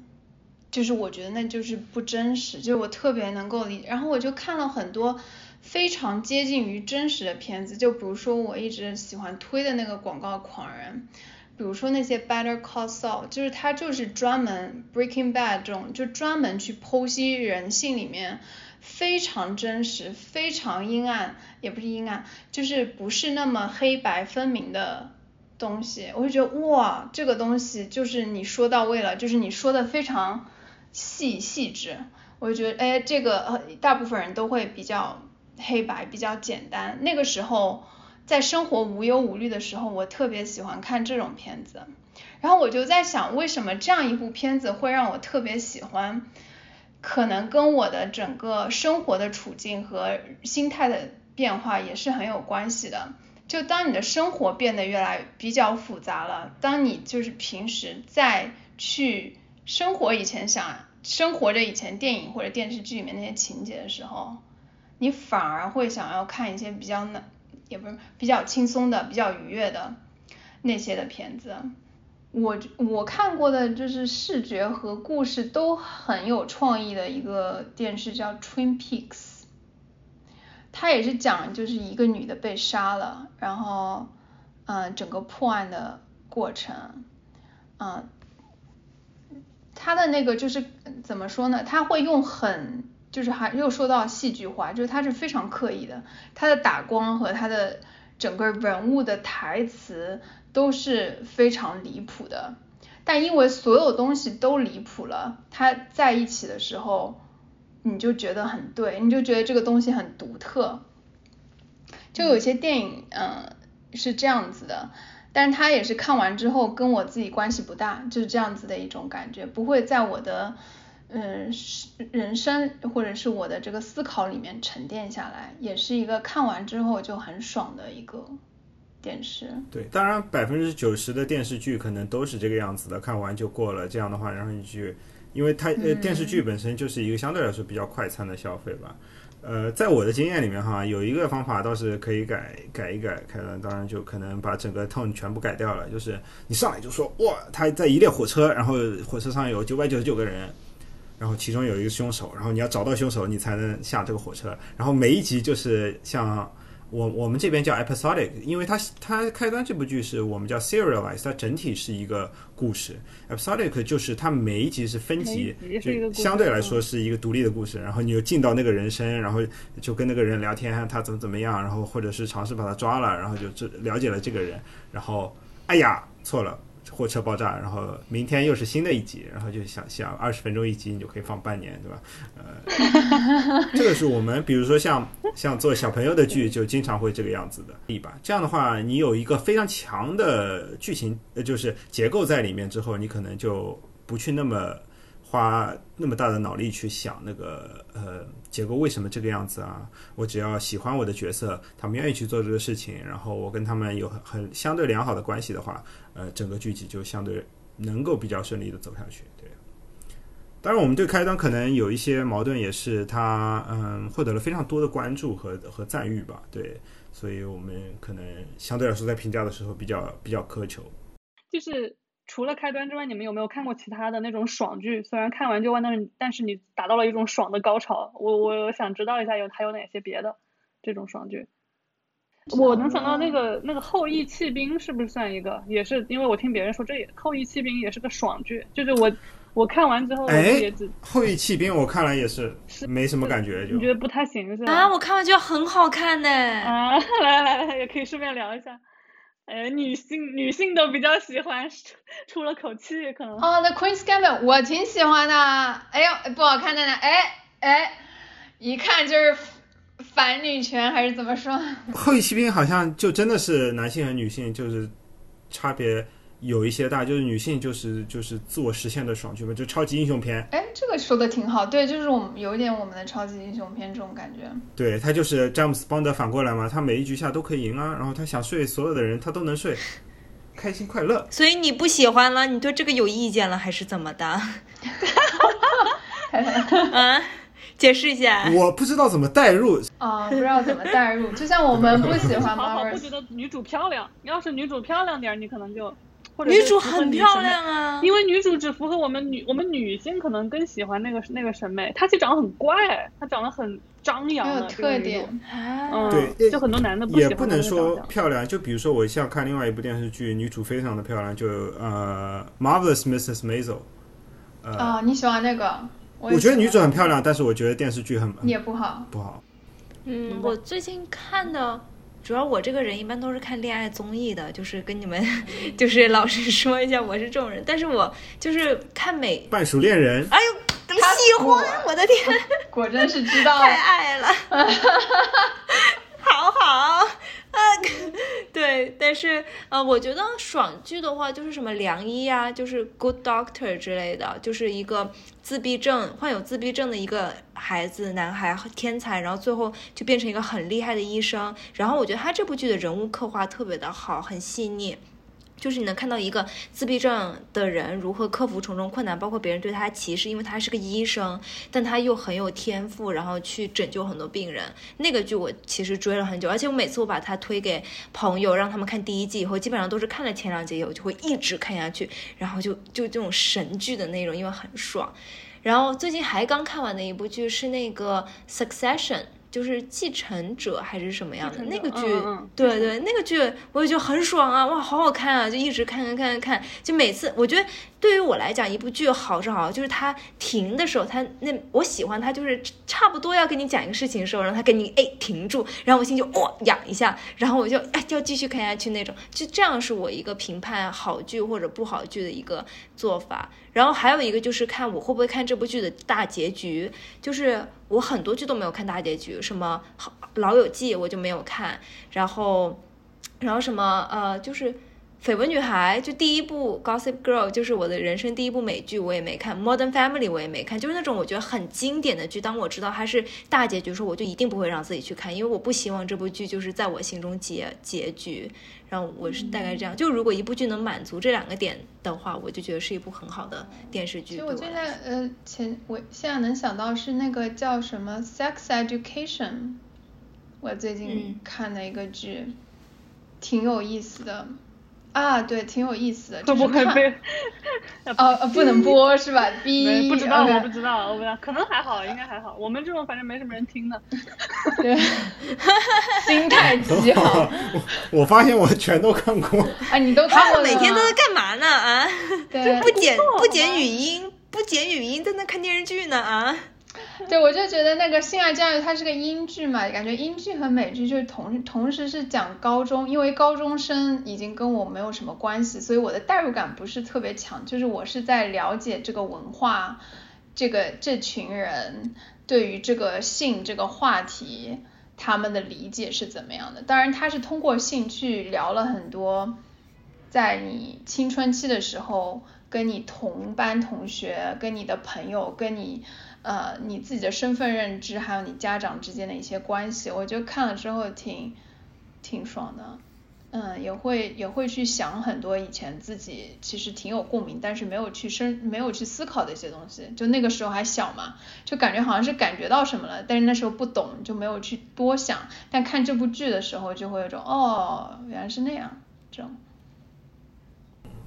就是我觉得那就是不真实。就是我特别能够理，然后我就看了很多非常接近于真实的片子，就比如说我一直喜欢推的那个广告狂人。比如说那些 Better Call Saul，就是他就是专门 Breaking Bad 这种，就专门去剖析人性里面非常真实、非常阴暗，也不是阴暗，就是不是那么黑白分明的东西。我就觉得哇，这个东西就是你说到位了，就是你说的非常细细致。我觉得哎，这个大部分人都会比较黑白，比较简单。那个时候。在生活无忧无虑的时候，我特别喜欢看这种片子。然后我就在想，为什么这样一部片子会让我特别喜欢？可能跟我的整个生活的处境和心态的变化也是很有关系的。就当你的生活变得越来比较复杂了，当你就是平时再去生活以前想生活着以前电影或者电视剧里面那些情节的时候，你反而会想要看一些比较难。也不是比较轻松的、比较愉悦的那些的片子，我我看过的就是视觉和故事都很有创意的一个电视叫《Twin Peaks》，它也是讲就是一个女的被杀了，然后嗯整个破案的过程，嗯，他的那个就是怎么说呢？他会用很。就是还又说到戏剧化，就是他是非常刻意的，他的打光和他的整个人物的台词都是非常离谱的，但因为所有东西都离谱了，他在一起的时候你就觉得很对，你就觉得这个东西很独特。就有些电影，嗯，是这样子的，但是他也是看完之后跟我自己关系不大，就是这样子的一种感觉，不会在我的。嗯，是人生或者是我的这个思考里面沉淀下来，也是一个看完之后就很爽的一个电视。对，当然百分之九十的电视剧可能都是这个样子的，看完就过了。这样的话，然后你去，因为它呃电视剧本身就是一个相对来说比较快餐的消费吧。呃，在我的经验里面哈，有一个方法倒是可以改改一改开端，当然就可能把整个 tone 全部改掉了。就是你上来就说哇，他在一列火车，然后火车上有九百九十九个人。然后其中有一个凶手，然后你要找到凶手，你才能下这个火车。然后每一集就是像我我们这边叫 episodic，因为它它开端这部剧是我们叫 serialized，它整体是一个故事。episodic 就是它每一集是分集，就相对来说是一个独立的故事。然后你又进到那个人生，然后就跟那个人聊天，他怎么怎么样，然后或者是尝试把他抓了，然后就这了解了这个人。然后哎呀，错了。货车爆炸，然后明天又是新的一集，然后就想想二十分钟一集，你就可以放半年，对吧？呃，这个是我们比如说像像做小朋友的剧，就经常会这个样子的，对吧？这样的话，你有一个非常强的剧情，呃，就是结构在里面之后，你可能就不去那么。花那么大的脑力去想那个呃结构为什么这个样子啊？我只要喜欢我的角色，他们愿意去做这个事情，然后我跟他们有很很相对良好的关系的话，呃，整个剧集就相对能够比较顺利的走下去。对，当然我们对开端可能有一些矛盾，也是他嗯获得了非常多的关注和和赞誉吧。对，所以我们可能相对来说在评价的时候比较比较苛求。就是。除了开端之外，你们有没有看过其他的那种爽剧？虽然看完就忘，但是但是你达到了一种爽的高潮。我我想知道一下有还有哪些别的这种爽剧。我能想到那个那个后羿弃兵是不是算一个？也是因为我听别人说这也后羿弃兵也是个爽剧，就是我我看完之后也只后羿弃兵我看了也是没什么感觉，就你觉得不太行是吧？啊，我看完觉得很好看呢。啊，来来来，也可以顺便聊一下。哎，女性女性都比较喜欢，出了口气可能。哦，那 Queen's Gambit 我挺喜欢的。哎呦，不好看的呢。哎哎，一看就是反女权还是怎么说？后裔骑兵好像就真的是男性和女性就是差别。有一些大，就是女性就是就是自我实现的爽剧嘛，就超级英雄片。哎，这个说的挺好，对，就是我们有一点我们的超级英雄片这种感觉。对他就是詹姆斯邦德反过来嘛，他每一局下都可以赢啊，然后他想睡所有的人他都能睡，开心快乐。所以你不喜欢了，你对这个有意见了还是怎么的？嗯，解释一下。我不知道怎么代入啊，不知道怎么代入，就像我们不喜欢好不觉得女主漂亮，要是女主漂亮点，你可能就。女主很漂亮啊，因为女主只符合我们女我们女性可能更喜欢那个那个审美。她其实长得很怪，她长得很张扬的特点。嗯，对，就很多男的不也不能说漂亮。就比如说我像看另外一部电视剧，女主非常的漂亮，就呃《Marvelous Mrs. Maisel》。啊，你喜欢那个？我觉得女主很漂亮，但是我觉得电视剧很也不好，不好。嗯，我最近看的。主要我这个人一般都是看恋爱综艺的，就是跟你们，就是老实说一下，我是这种人。但是我就是看美 半熟恋人，哎呦，喜欢！我的天，果真是知道，太爱了，好好。啊，对，但是呃，我觉得爽剧的话，就是什么良医啊，就是 Good Doctor 之类的，就是一个自闭症患有自闭症的一个孩子，男孩天才，然后最后就变成一个很厉害的医生。然后我觉得他这部剧的人物刻画特别的好，很细腻。就是你能看到一个自闭症的人如何克服重重困难，包括别人对他歧视，因为他是个医生，但他又很有天赋，然后去拯救很多病人。那个剧我其实追了很久，而且我每次我把它推给朋友，让他们看第一季以后，基本上都是看了前两集以后就会一直看下去，然后就就这种神剧的内容，因为很爽。然后最近还刚看完的一部剧是那个《Succession》。就是继承者还是什么样的那个剧？对对，那个剧我也觉得很爽啊！哇，好好看啊！就一直看看看看看，就每次我觉得对于我来讲，一部剧好是好，就是它停的时候，它那我喜欢它，就是差不多要跟你讲一个事情的时候，让它给你哎停住，然后我心就哇痒一下，然后我就哎就要继续看下去那种，就这样是我一个评判好剧或者不好剧的一个做法。然后还有一个就是看我会不会看这部剧的大结局，就是我很多剧都没有看大结局，什么《老友记》我就没有看，然后，然后什么呃就是。绯闻女孩就第一部《Gossip Girl》就是我的人生第一部美剧，我也没看《Modern Family》，我也没看，就是那种我觉得很经典的剧。当我知道它是大结局的时候，我就一定不会让自己去看，因为我不希望这部剧就是在我心中结结局。然后我是大概这样，就如果一部剧能满足这两个点的话，我就觉得是一部很好的电视剧。其实我现在呃前我现在能想到是那个叫什么《Sex Education》，我最近看的一个剧，挺有意思的。啊，对，挺有意思的。会不会被？哦，不能播是吧？逼，不知道，我不知道，我不知道，可能还好，应该还好。我们这种反正没什么人听的。对，心态极好。我发现我全都看过。啊，你都看过？每天都在干嘛呢？啊？对，不剪不剪语音，不剪语音，在那看电视剧呢？啊？对，我就觉得那个《性爱教育》它是个英剧嘛，感觉英剧和美剧就是同同时是讲高中，因为高中生已经跟我没有什么关系，所以我的代入感不是特别强，就是我是在了解这个文化，这个这群人对于这个性这个话题他们的理解是怎么样的。当然，他是通过性去聊了很多，在你青春期的时候，跟你同班同学、跟你的朋友、跟你。呃，你自己的身份认知，还有你家长之间的一些关系，我觉得看了之后挺挺爽的，嗯，也会也会去想很多以前自己其实挺有共鸣，但是没有去深没有去思考的一些东西，就那个时候还小嘛，就感觉好像是感觉到什么了，但是那时候不懂，就没有去多想，但看这部剧的时候就会有种哦，原来是那样，这种。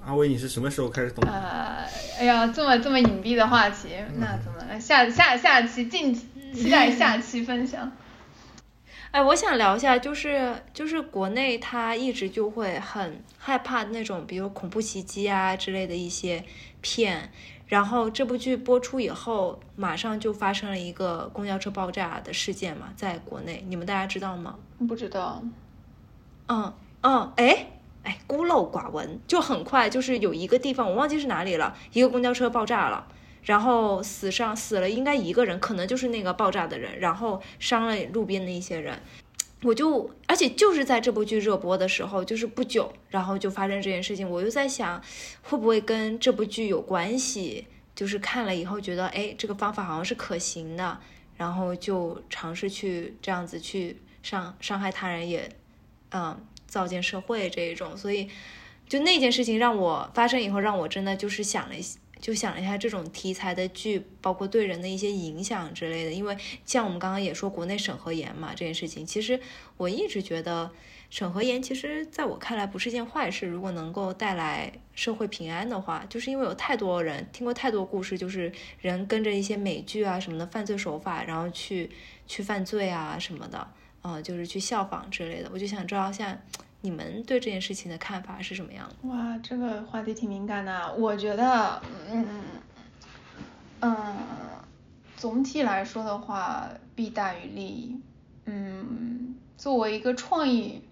阿威，你是什么时候开始懂？啊，哎呀，这么这么隐蔽的话题，那怎么下下下期敬期待下期分享？哎，我想聊一下，就是就是国内他一直就会很害怕那种，比如恐怖袭击啊之类的一些片。然后这部剧播出以后，马上就发生了一个公交车爆炸的事件嘛，在国内，你们大家知道吗？不知道。嗯嗯，哎哎，孤陋寡闻，就很快就是有一个地方，我忘记是哪里了，一个公交车爆炸了。然后死伤死了应该一个人，可能就是那个爆炸的人，然后伤了路边的一些人。我就而且就是在这部剧热播的时候，就是不久，然后就发生这件事情。我又在想，会不会跟这部剧有关系？就是看了以后觉得，哎，这个方法好像是可行的，然后就尝试去这样子去伤伤害他人，也嗯造建社会这一种。所以就那件事情让我发生以后，让我真的就是想了一。就想了一下这种题材的剧，包括对人的一些影响之类的。因为像我们刚刚也说，国内审核严嘛，这件事情，其实我一直觉得审核严，其实在我看来不是件坏事。如果能够带来社会平安的话，就是因为有太多人听过太多故事，就是人跟着一些美剧啊什么的犯罪手法，然后去去犯罪啊什么的，啊，就是去效仿之类的。我就想知道像。你们对这件事情的看法是什么样的？哇，这个话题挺敏感的。我觉得，嗯嗯，总体来说的话，弊大于利。嗯，作为一个创意，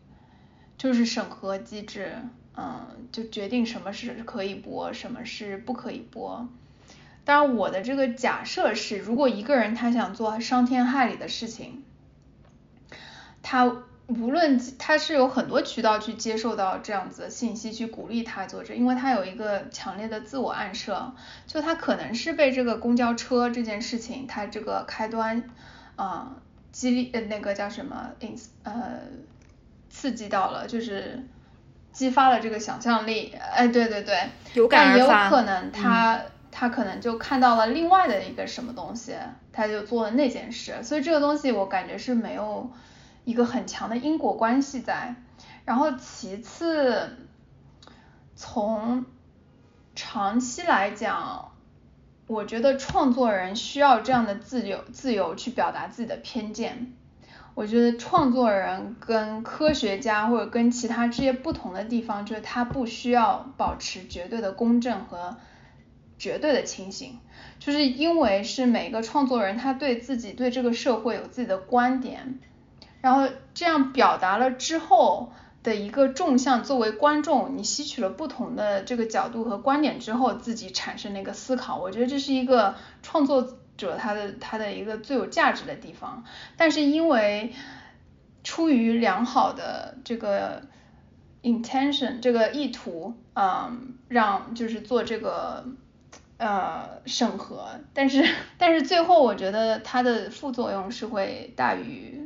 就是审核机制，嗯，就决定什么是可以播，什么是不可以播。当然，我的这个假设是，如果一个人他想做伤天害理的事情，他。无论他是有很多渠道去接受到这样子的信息，去鼓励他做这，因为他有一个强烈的自我暗示，就他可能是被这个公交车这件事情，他这个开端，啊，激励呃那个叫什么 ins 呃刺激到了，就是激发了这个想象力，哎对对对，有感而发，但也有可能他他可能就看到了另外的一个什么东西，他就做了那件事，所以这个东西我感觉是没有。一个很强的因果关系在，然后其次，从长期来讲，我觉得创作人需要这样的自由，自由去表达自己的偏见。我觉得创作人跟科学家或者跟其他这些不同的地方，就是他不需要保持绝对的公正和绝对的清醒，就是因为是每个创作人他对自己对这个社会有自己的观点。然后这样表达了之后的一个纵向，作为观众，你吸取了不同的这个角度和观点之后，自己产生的一个思考，我觉得这是一个创作者他的他的一个最有价值的地方。但是因为出于良好的这个 intention 这个意图，嗯，让就是做这个呃审核，但是 但是最后我觉得它的副作用是会大于。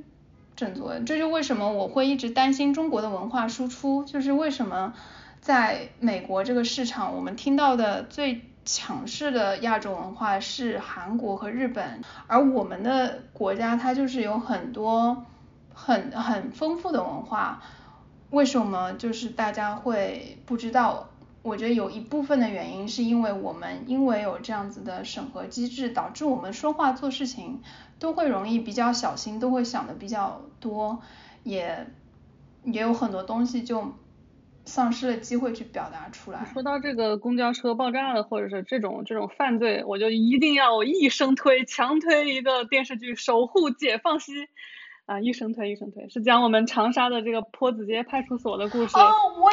振作，这就为什么我会一直担心中国的文化输出，就是为什么在美国这个市场，我们听到的最强势的亚洲文化是韩国和日本，而我们的国家它就是有很多很很丰富的文化，为什么就是大家会不知道？我觉得有一部分的原因是因为我们因为有这样子的审核机制，导致我们说话做事情。都会容易比较小心，都会想的比较多，也也有很多东西就丧失了机会去表达出来。说到这个公交车爆炸了，或者是这种这种犯罪，我就一定要一声推，强推一个电视剧《守护解放西》啊，一声推一声推，是讲我们长沙的这个坡子街派出所的故事。哦，我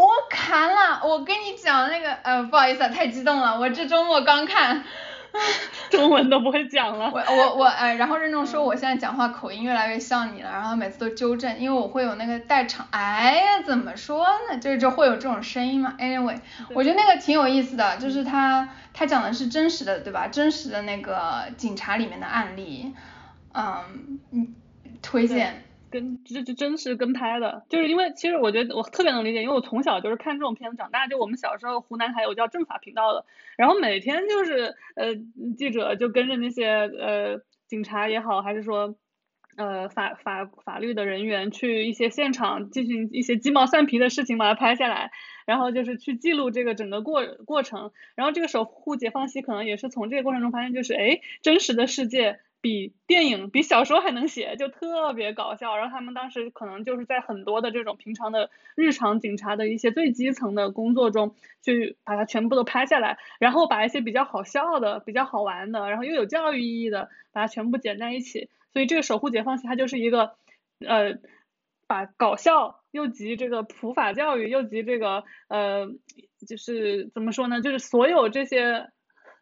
我看了，我跟你讲那个呃，不好意思啊，太激动了，我这周末刚看。中文都不会讲了。我我我哎，然后任重说我现在讲话口音越来越像你了，然后每次都纠正，因为我会有那个带场，哎呀，怎么说呢？就是就会有这种声音嘛。Anyway，我觉得那个挺有意思的，就是他他讲的是真实的，对吧？真实的那个警察里面的案例，嗯嗯，推荐。跟这这真是跟拍的，就是因为其实我觉得我特别能理解，因为我从小就是看这种片子长大。就我们小时候湖南台有叫政法频道的，然后每天就是呃记者就跟着那些呃警察也好，还是说呃法法法律的人员去一些现场进行一些鸡毛蒜皮的事情把它拍下来，然后就是去记录这个整个过过程。然后这个守护解放西可能也是从这个过程中发现，就是哎真实的世界。比电影比小说还能写，就特别搞笑。然后他们当时可能就是在很多的这种平常的日常警察的一些最基层的工作中，去把它全部都拍下来，然后把一些比较好笑的、比较好玩的，然后又有教育意义的，把它全部剪在一起。所以这个守护解放西它就是一个，呃，把搞笑又集这个普法教育，又集这个呃，就是怎么说呢？就是所有这些。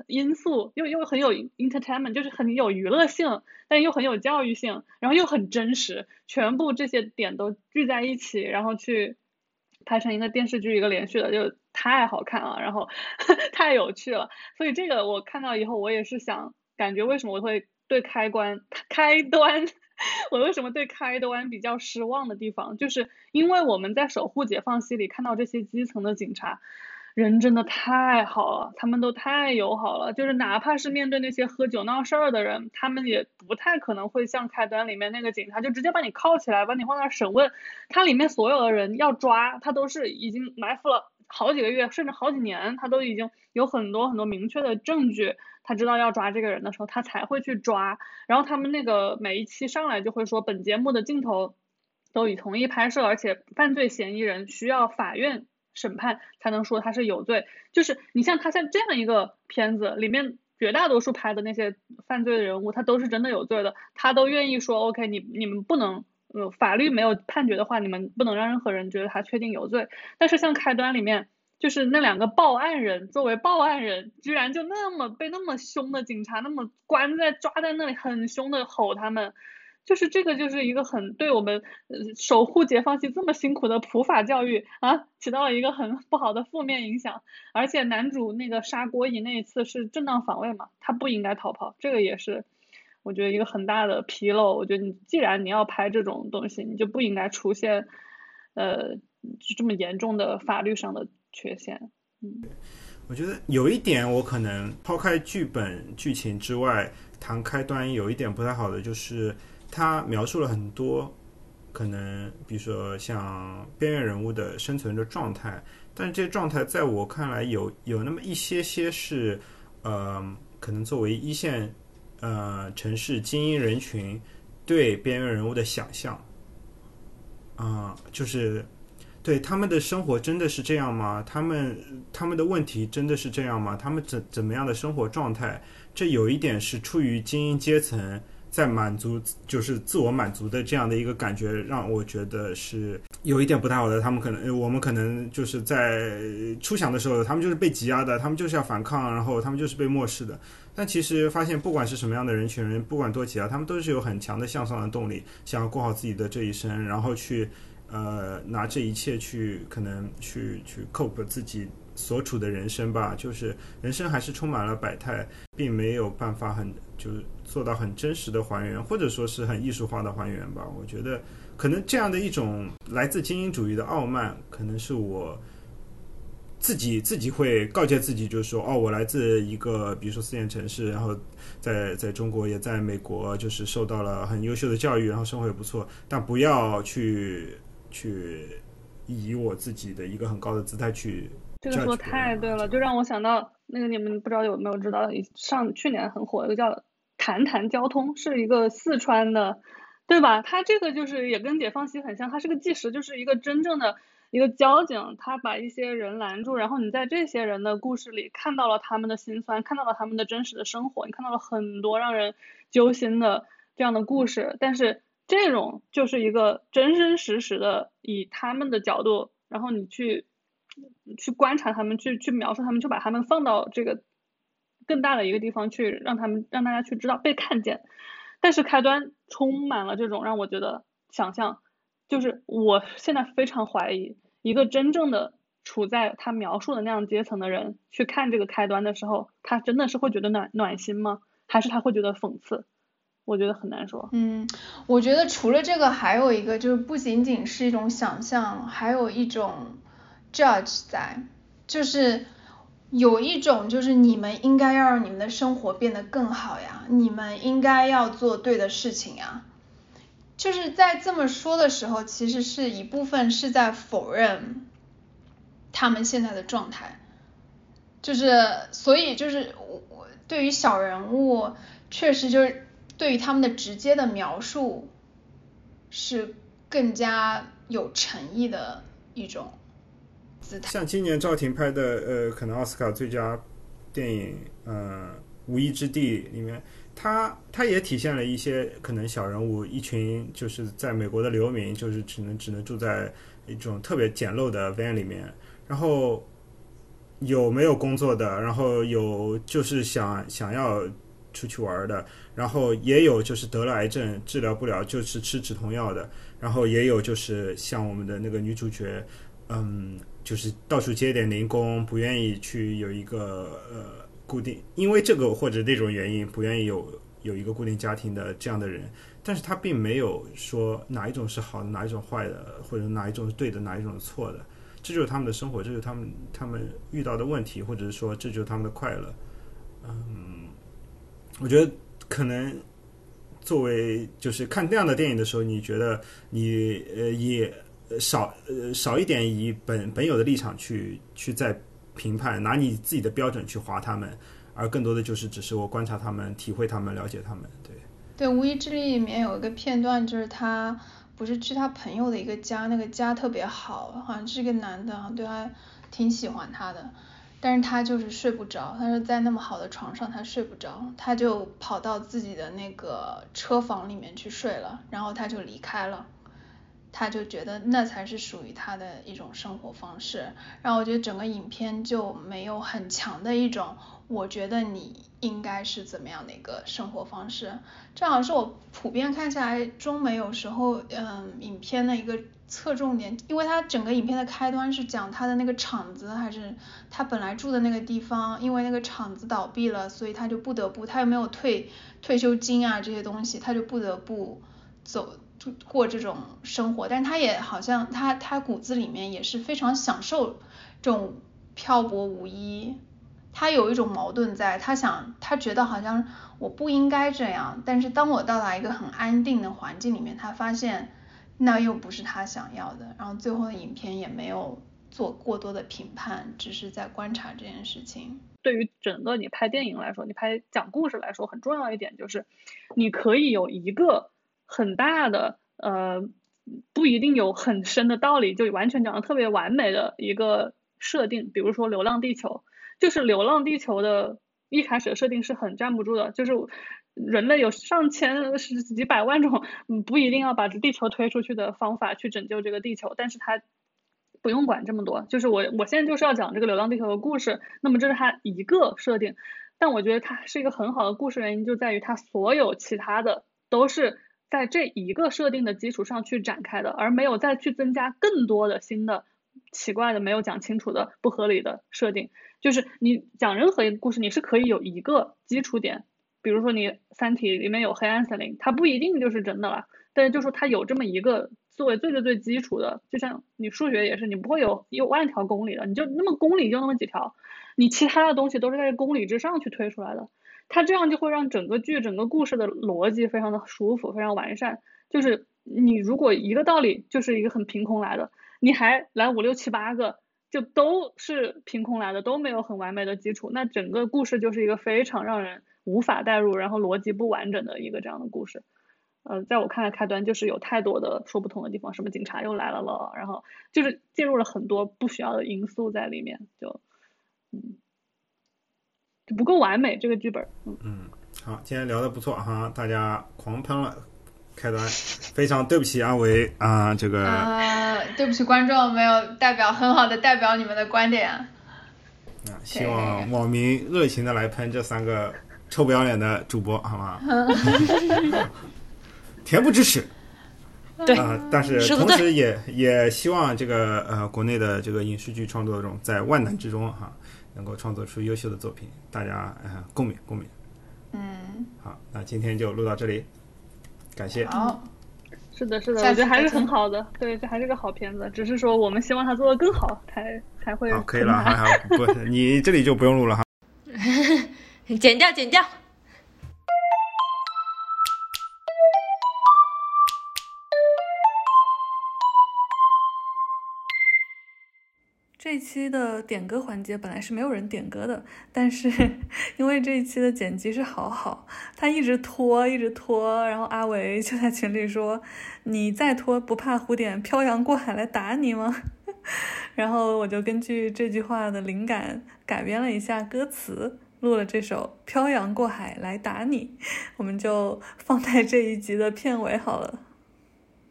因素又又很有 entertainment，就是很有娱乐性，但又很有教育性，然后又很真实，全部这些点都聚在一起，然后去拍成一个电视剧，一个连续的，就太好看了，然后 太有趣了。所以这个我看到以后，我也是想，感觉为什么我会对开关 开端，我为什么对开端比较失望的地方，就是因为我们在守护解放西里看到这些基层的警察。人真的太好了，他们都太友好了，就是哪怕是面对那些喝酒闹事儿的人，他们也不太可能会像开端里面那个警察就直接把你铐起来，把你放那审问。他里面所有的人要抓，他都是已经埋伏了好几个月，甚至好几年，他都已经有很多很多明确的证据，他知道要抓这个人的时候，他才会去抓。然后他们那个每一期上来就会说，本节目的镜头都已同意拍摄，而且犯罪嫌疑人需要法院。审判才能说他是有罪，就是你像他像这样一个片子里面绝大多数拍的那些犯罪的人物，他都是真的有罪的，他都愿意说 OK，你你们不能，呃，法律没有判决的话，你们不能让任何人觉得他确定有罪。但是像开端里面，就是那两个报案人作为报案人，居然就那么被那么凶的警察那么关在抓在那里，很凶的吼他们。就是这个，就是一个很对我们守护解放西这么辛苦的普法教育啊，起到了一个很不好的负面影响。而且男主那个杀郭乙那一次是正当防卫嘛，他不应该逃跑，这个也是我觉得一个很大的纰漏。我觉得你既然你要拍这种东西，你就不应该出现呃这么严重的法律上的缺陷。嗯，我觉得有一点我可能抛开剧本剧情之外谈开端，有一点不太好的就是。他描述了很多可能，比如说像边缘人物的生存的状态，但是这些状态在我看来有有那么一些些是，呃，可能作为一线呃城市精英人群对边缘人物的想象，啊，就是对他们的生活真的是这样吗？他们他们的问题真的是这样吗？他们怎怎么样的生活状态？这有一点是出于精英阶层。在满足就是自我满足的这样的一个感觉，让我觉得是有一点不太好的。他们可能，我们可能就是在初想的时候，他们就是被挤压的，他们就是要反抗，然后他们就是被漠视的。但其实发现，不管是什么样的人群人，不管多挤压，他们都是有很强的向上的动力，想要过好自己的这一生，然后去呃拿这一切去可能去去 cope 自己所处的人生吧。就是人生还是充满了百态，并没有办法很就是。做到很真实的还原，或者说是很艺术化的还原吧。我觉得，可能这样的一种来自精英主义的傲慢，可能是我自己自己会告诫自己，就是说，哦，我来自一个比如说四线城市，然后在在中国也在美国，就是受到了很优秀的教育，然后生活也不错，但不要去去以我自己的一个很高的姿态去。这个说太对了，就让我想到那个你们不知道有没有知道，上去年很火一个叫。谈谈交通是一个四川的，对吧？他这个就是也跟解放西很像，他是个纪实，就是一个真正的一个交警，他把一些人拦住，然后你在这些人的故事里看到了他们的辛酸，看到了他们的真实的生活，你看到了很多让人揪心的这样的故事。但是这种就是一个真真实实的以他们的角度，然后你去去观察他们，去去描述他们，就把他们放到这个。更大的一个地方去让他们让大家去知道被看见，但是开端充满了这种让我觉得想象，就是我现在非常怀疑一个真正的处在他描述的那样阶层的人去看这个开端的时候，他真的是会觉得暖暖心吗？还是他会觉得讽刺？我觉得很难说。嗯，我觉得除了这个，还有一个就是不仅仅是一种想象，还有一种 judge 在，就是。有一种就是你们应该要让你们的生活变得更好呀，你们应该要做对的事情呀。就是在这么说的时候，其实是一部分是在否认他们现在的状态。就是所以就是我我对于小人物，确实就是对于他们的直接的描述是更加有诚意的一种像今年赵婷拍的呃，可能奥斯卡最佳电影呃《无依之地》里面，他他也体现了一些可能小人物，一群就是在美国的流民，就是只能只能住在一种特别简陋的 van 里面，然后有没有工作的，然后有就是想想要出去玩的，然后也有就是得了癌症治疗不了，就是吃止痛药的，然后也有就是像我们的那个女主角，嗯，就是到处接点零工，不愿意去有一个呃固定，因为这个或者那种原因不愿意有有一个固定家庭的这样的人，但是他并没有说哪一种是好的，哪一种坏的，或者哪一种是对的，哪一种是错的，这就是他们的生活，这就是他们他们遇到的问题，或者是说这就是他们的快乐，嗯，我觉得可能作为就是看这样的电影的时候，你觉得你呃也少呃少一点以本本有的立场去去在评判，拿你自己的标准去划他们，而更多的就是只是我观察他们、体会他们、了解他们，对。对，《无依之力》里面有一个片段，就是他不是去他朋友的一个家，那个家特别好，好像是一个男的，对他挺喜欢他的，但是他就是睡不着，他说在那么好的床上他睡不着，他就跑到自己的那个车房里面去睡了，然后他就离开了。他就觉得那才是属于他的一种生活方式，然后我觉得整个影片就没有很强的一种，我觉得你应该是怎么样的一个生活方式，这好像是我普遍看下来中美有时候嗯影片的一个侧重点，因为它整个影片的开端是讲他的那个厂子还是他本来住的那个地方，因为那个厂子倒闭了，所以他就不得不他又没有退退休金啊这些东西，他就不得不走。过这种生活，但是他也好像他他骨子里面也是非常享受这种漂泊无依，他有一种矛盾在，他想他觉得好像我不应该这样，但是当我到达一个很安定的环境里面，他发现那又不是他想要的，然后最后的影片也没有做过多的评判，只是在观察这件事情。对于整个你拍电影来说，你拍讲故事来说，很重要一点就是你可以有一个。很大的呃，不一定有很深的道理，就完全讲的特别完美的一个设定，比如说《流浪地球》，就是《流浪地球》的一开始的设定是很站不住的，就是人类有上千、十几百万种不一定要把这地球推出去的方法去拯救这个地球，但是它不用管这么多，就是我我现在就是要讲这个《流浪地球》的故事，那么这是它一个设定，但我觉得它是一个很好的故事，原因就在于它所有其他的都是。在这一个设定的基础上去展开的，而没有再去增加更多的新的奇怪的、没有讲清楚的、不合理的设定。就是你讲任何一个故事，你是可以有一个基础点，比如说你《三体》里面有黑暗森林，它不一定就是真的了，但是就说它有这么一个作为最最最基础的，就像你数学也是，你不会有有万条公理的，你就那么公理就那么几条，你其他的东西都是在公理之上去推出来的。它这样就会让整个剧、整个故事的逻辑非常的舒服，非常完善。就是你如果一个道理就是一个很凭空来的，你还来五六七八个，就都是凭空来的，都没有很完美的基础，那整个故事就是一个非常让人无法代入，然后逻辑不完整的一个这样的故事。呃，在我看来，开端就是有太多的说不通的地方，什么警察又来了了，然后就是进入了很多不需要的因素在里面，就嗯。不够完美这个剧本，嗯嗯，好，今天聊的不错哈，大家狂喷了，开端，非常对不起阿维啊，这个啊，对不起观众，没有代表很好的代表你们的观点，啊，希望网民热情的来喷这三个臭不要脸的主播，好吗？恬不知耻，对啊，但是同时也也希望这个呃国内的这个影视剧创作中在万难之中哈。能够创作出优秀的作品，大家呃共勉共勉。嗯，好，那今天就录到这里，感谢。好，是的，是的，我觉得还是很好的，对，这还是个好片子，只是说我们希望它做的更好，才才会。好，可以了，好，好，不，你这里就不用录了哈。剪掉，剪掉。一期的点歌环节本来是没有人点歌的，但是 因为这一期的剪辑是好好，他一直拖，一直拖，然后阿维就在群里说：“你再拖，不怕胡点漂洋过海来打你吗？” 然后我就根据这句话的灵感改编了一下歌词，录了这首《漂洋过海来打你》，我们就放在这一集的片尾好了。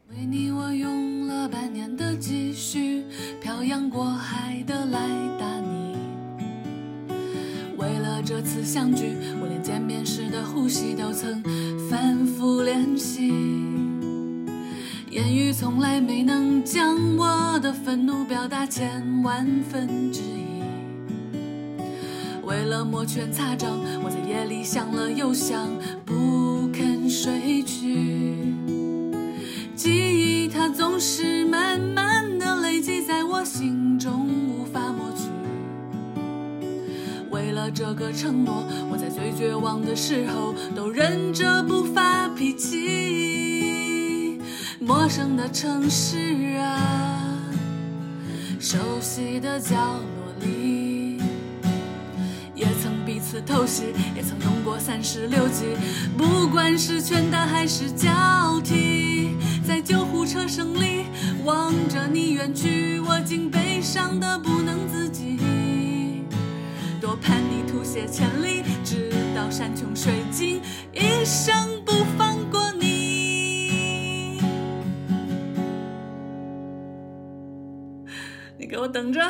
为你，我用了半年的积蓄，漂洋过海的来打你。为了这次相聚，我连见面时的呼吸都曾反复练习。言语从来没能将我的愤怒表达千万分之一。为了摩拳擦掌，我在夜里想了又想，不肯睡去。记忆它总是慢慢的累积在我心中，无法抹去。为了这个承诺，我在最绝望的时候都忍着不发脾气。陌生的城市啊，熟悉的角落里，也曾彼此偷袭，也曾用过三十六计，不管是拳打还是脚踢。在救护车声里望着你远去，我竟悲伤的不能自己。多盼你吐血千里，直到山穷水尽，一生不放过你。你给我等着。